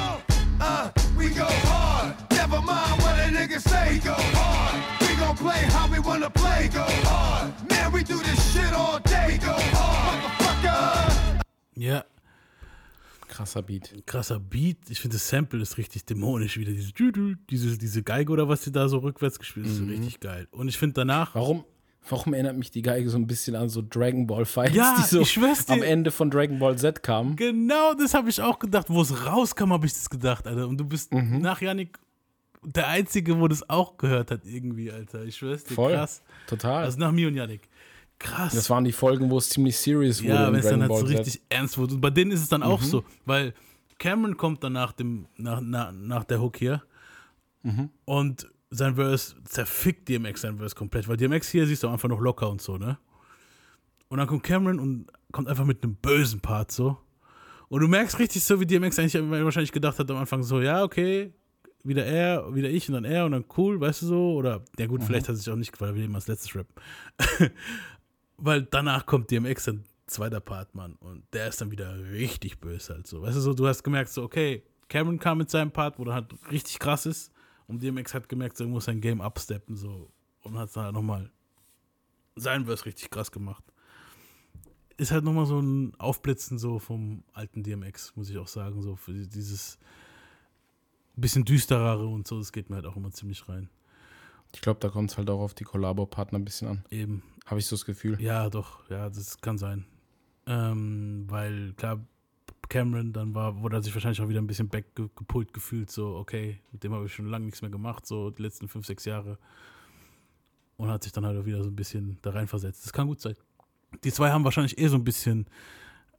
Uh, we go hard. Never mind what a nigga say. We go hard. We gon' play how we wanna play. Go hard. Man, we do this shit all day. We go hard. Motherfucker. Ja, Krasser Beat. krasser Beat. Ich finde, das Sample ist richtig dämonisch wieder. Diese, diese, diese Geige oder was sie da so rückwärts gespielt ist, Mhm. richtig geil. Und ich finde danach. Warum, warum erinnert mich die Geige so ein bisschen an so Dragon Ball Fights, Ja, die so dir. am Ende von Dragon Ball Z kamen? Genau, das habe ich auch gedacht. Wo es rauskam, habe ich das gedacht, Alter. Und du bist Mhm. nach Yannick der Einzige, wo das auch gehört hat, irgendwie, Alter. Ich schwör's dir, Voll. krass. Total. Also nach mir und Yannick. Krass. Das waren die Folgen, wo es ziemlich serious wurde. Ja, wenn es dann halt so richtig Z. ernst wurde. Und bei denen ist es dann auch Mhm. so, weil Cameron kommt dann nach, dem, nach, nach, nach der Hook hier Mhm. und sein Verse zerfickt DMX sein Verse komplett, weil DMX hier siehst du einfach noch locker und so, ne? Und dann kommt Cameron und kommt einfach mit einem bösen Part so. Und du merkst richtig so, wie DMX eigentlich wahrscheinlich gedacht hat am Anfang so, ja, okay, wieder er, wieder ich und dann er und dann cool, weißt du so? Oder, ja gut, Mhm. vielleicht hat es sich auch nicht gefallen, will immer als letztes Rap. Weil danach kommt DMX dann zweiter Part, Mann. Und der ist dann wieder richtig böse halt so. Weißt du so, du hast gemerkt so, okay, Cameron kam mit seinem Part, wo der halt richtig krass ist. Und DMX hat gemerkt, so, er muss sein Game upsteppen so. Und hat dann halt nochmal sein Verse richtig krass gemacht. Ist halt nochmal so ein Aufblitzen so vom alten DMX, muss ich auch sagen. So für dieses bisschen düsterere und so, das geht mir halt auch immer ziemlich rein. Ich glaube, da kommt es halt auch auf die Kollabo-Partner ein bisschen an. Eben. Habe ich so das Gefühl. Ja, doch, ja, das kann sein. Ähm, weil, klar, Cameron, dann war, wurde er sich wahrscheinlich auch wieder ein bisschen backgepult gefühlt, so, okay, mit dem habe ich schon lange nichts mehr gemacht, so die letzten fünf, sechs Jahre. Und hat sich dann halt auch wieder so ein bisschen da reinversetzt. Das kann gut sein. Die zwei haben wahrscheinlich eh so ein bisschen,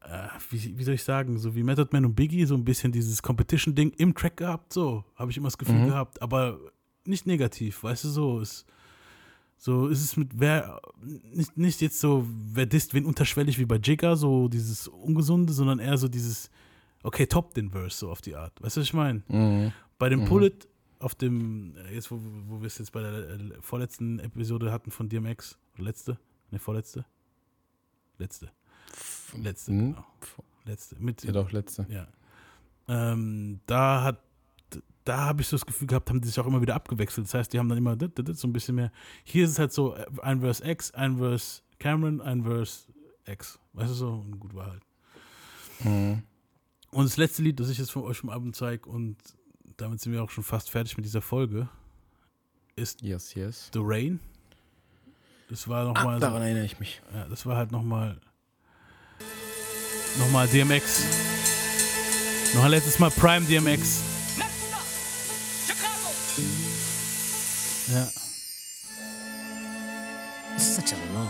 äh, wie, wie soll ich sagen, so wie Method Man und Biggie, so ein bisschen dieses Competition-Ding im Track gehabt, so, habe ich immer das Gefühl Mhm. gehabt, aber nicht negativ, weißt du, so, ist, so ist es mit wer, nicht, nicht jetzt so, wer disst wen unterschwellig wie bei Jigga, so dieses Ungesunde, sondern eher so dieses, okay, top den Verse, so auf die Art. Weißt du, was ich meine? Mhm. Bei dem Mhm. Pull It, auf dem, äh, jetzt wo, wo wir es jetzt bei der äh, vorletzten Episode hatten von DMX, oder letzte? Ne, vorletzte? Letzte. Letzte, Mhm. genau. Letzte. Mit, Ja, doch, letzte. Ja. Ähm, da hat, da habe ich so das Gefühl gehabt, haben die sich auch immer wieder abgewechselt. Das heißt, die haben dann immer so ein bisschen mehr. Hier ist es halt so, äh, ein Verse X, ein Verse Cameron, ein Verse X. Weißt du so? Und gut war halt. Mhm. Und das letzte Lied, das ich jetzt von euch vom Album zeige, und damit sind wir auch schon fast fertig mit dieser Folge, ist yes, yes. The Rain. Das war Ah, nochmal. daran erinnere ich mich. Ja, das war halt nochmal. Nochmal DMX. Noch ein letztes Mal Prime DMX. Ja. Such a long,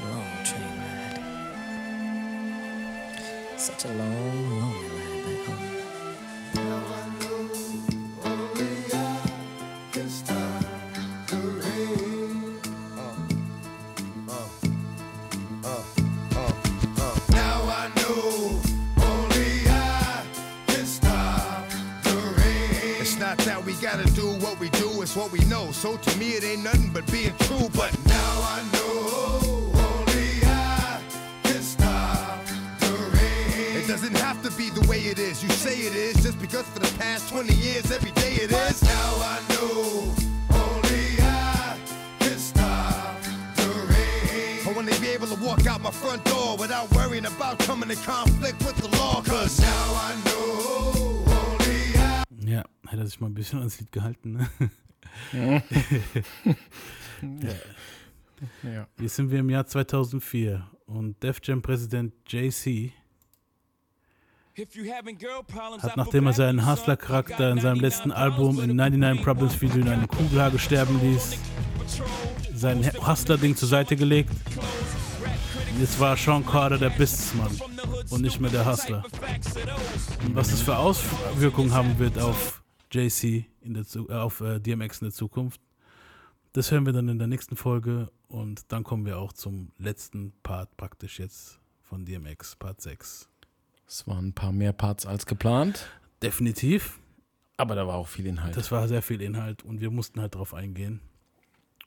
long train ride. Such a long, lonely ride it's what we know. So to me, it ain't nothing but being true. But now I know only I can stop the rain. It doesn't have to be the way it is. You say it is just because for the past 20 years, every day it is. Now I know only I can stop the rain. I wanna be able to walk out my front door without worrying about coming in conflict with the law. Cause now I know only I. Ja, hätte er sich mal ein bisschen ans Lied gehalten, ne? Ja. ja. Jetzt sind wir im Jahr 2004 und Def Jam Präsident JC hat, nachdem er seinen Hustler-Charakter in seinem letzten Album in 99 Problems Video in einem Kugelhagel sterben ließ, sein Hustler-Ding zur Seite gelegt. Jetzt war Sean Carter der Businessmann und nicht mehr der Hustler. Und was das für Auswirkungen haben wird auf JC, in der, äh, auf äh, DMX in der Zukunft, das hören wir dann in der nächsten Folge und dann kommen wir auch zum letzten Part praktisch jetzt von DMX, Part 6. Es waren ein paar mehr Parts als geplant. Definitiv. Aber da war auch viel Inhalt. Das war sehr viel Inhalt und wir mussten halt drauf eingehen.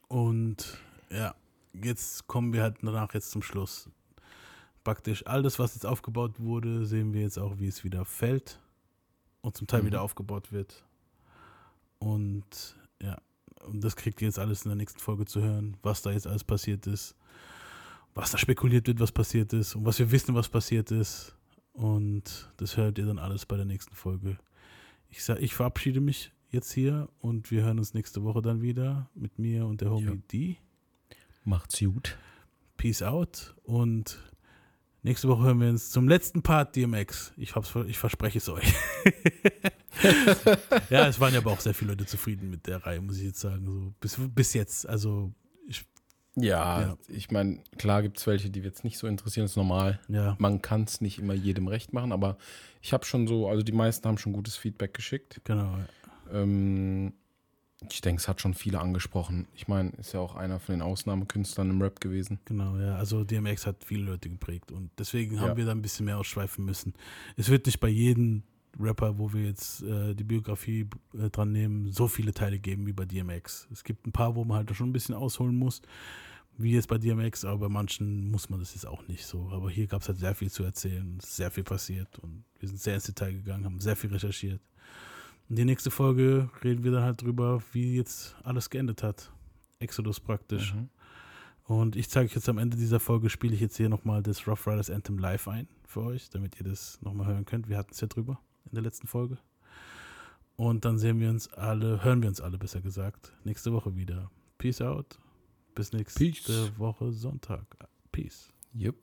Und ja, jetzt kommen wir halt danach jetzt zum Schluss. Praktisch alles, was jetzt aufgebaut wurde, sehen wir jetzt auch, wie es wieder fällt und zum Teil Mhm. wieder aufgebaut wird. Und ja, und das kriegt ihr jetzt alles in der nächsten Folge zu hören, was da jetzt alles passiert ist, was da spekuliert wird, was passiert ist und was wir wissen, was passiert ist. Und das hört ihr dann alles bei der nächsten Folge. Ich sag, ich verabschiede mich jetzt hier und wir hören uns nächste Woche dann wieder mit mir und der Homie D. Macht's gut. Peace out und nächste Woche hören wir uns zum letzten Part DMX. Ich, hab's, ich verspreche es euch. ja, es waren ja aber auch sehr viele Leute zufrieden mit der Reihe, muss ich jetzt sagen. So, bis, bis jetzt. Also, ich, Ja, Ja. ich meine, klar gibt es welche, die jetzt nicht so interessieren, ist normal. Ja. Man kann es nicht immer jedem recht machen, aber ich habe schon so, also die meisten haben schon gutes Feedback geschickt. Genau. Ähm, ich denke, es hat schon viele angesprochen. Ich meine, ist ja auch einer von den Ausnahmekünstlern im Rap gewesen. Genau, ja. Also DMX hat viele Leute geprägt und deswegen haben Ja. wir da ein bisschen mehr ausschweifen müssen. Es wird nicht bei jedem Rapper, wo wir jetzt äh, die Biografie äh, dran nehmen, so viele Teile geben wie bei DMX. Es gibt ein paar, wo man halt schon ein bisschen ausholen muss, wie jetzt bei DMX, aber bei manchen muss man das jetzt auch nicht so. Aber hier gab es halt sehr viel zu erzählen, sehr viel passiert und wir sind sehr ins Detail gegangen, haben sehr viel recherchiert. Und die nächste Folge reden wir dann halt drüber, wie jetzt alles geendet hat. Exodus praktisch. Mhm. Und ich zeige euch jetzt am Ende dieser Folge, spiele ich jetzt hier nochmal das Rough Riders Anthem live ein für euch, damit ihr das nochmal hören könnt. Wir hatten es ja drüber in der letzten Folge. Und dann sehen wir uns alle, hören wir uns alle besser gesagt, nächste Woche wieder. Peace out. Bis nächste Peace. Woche Sonntag. Peace. Yep.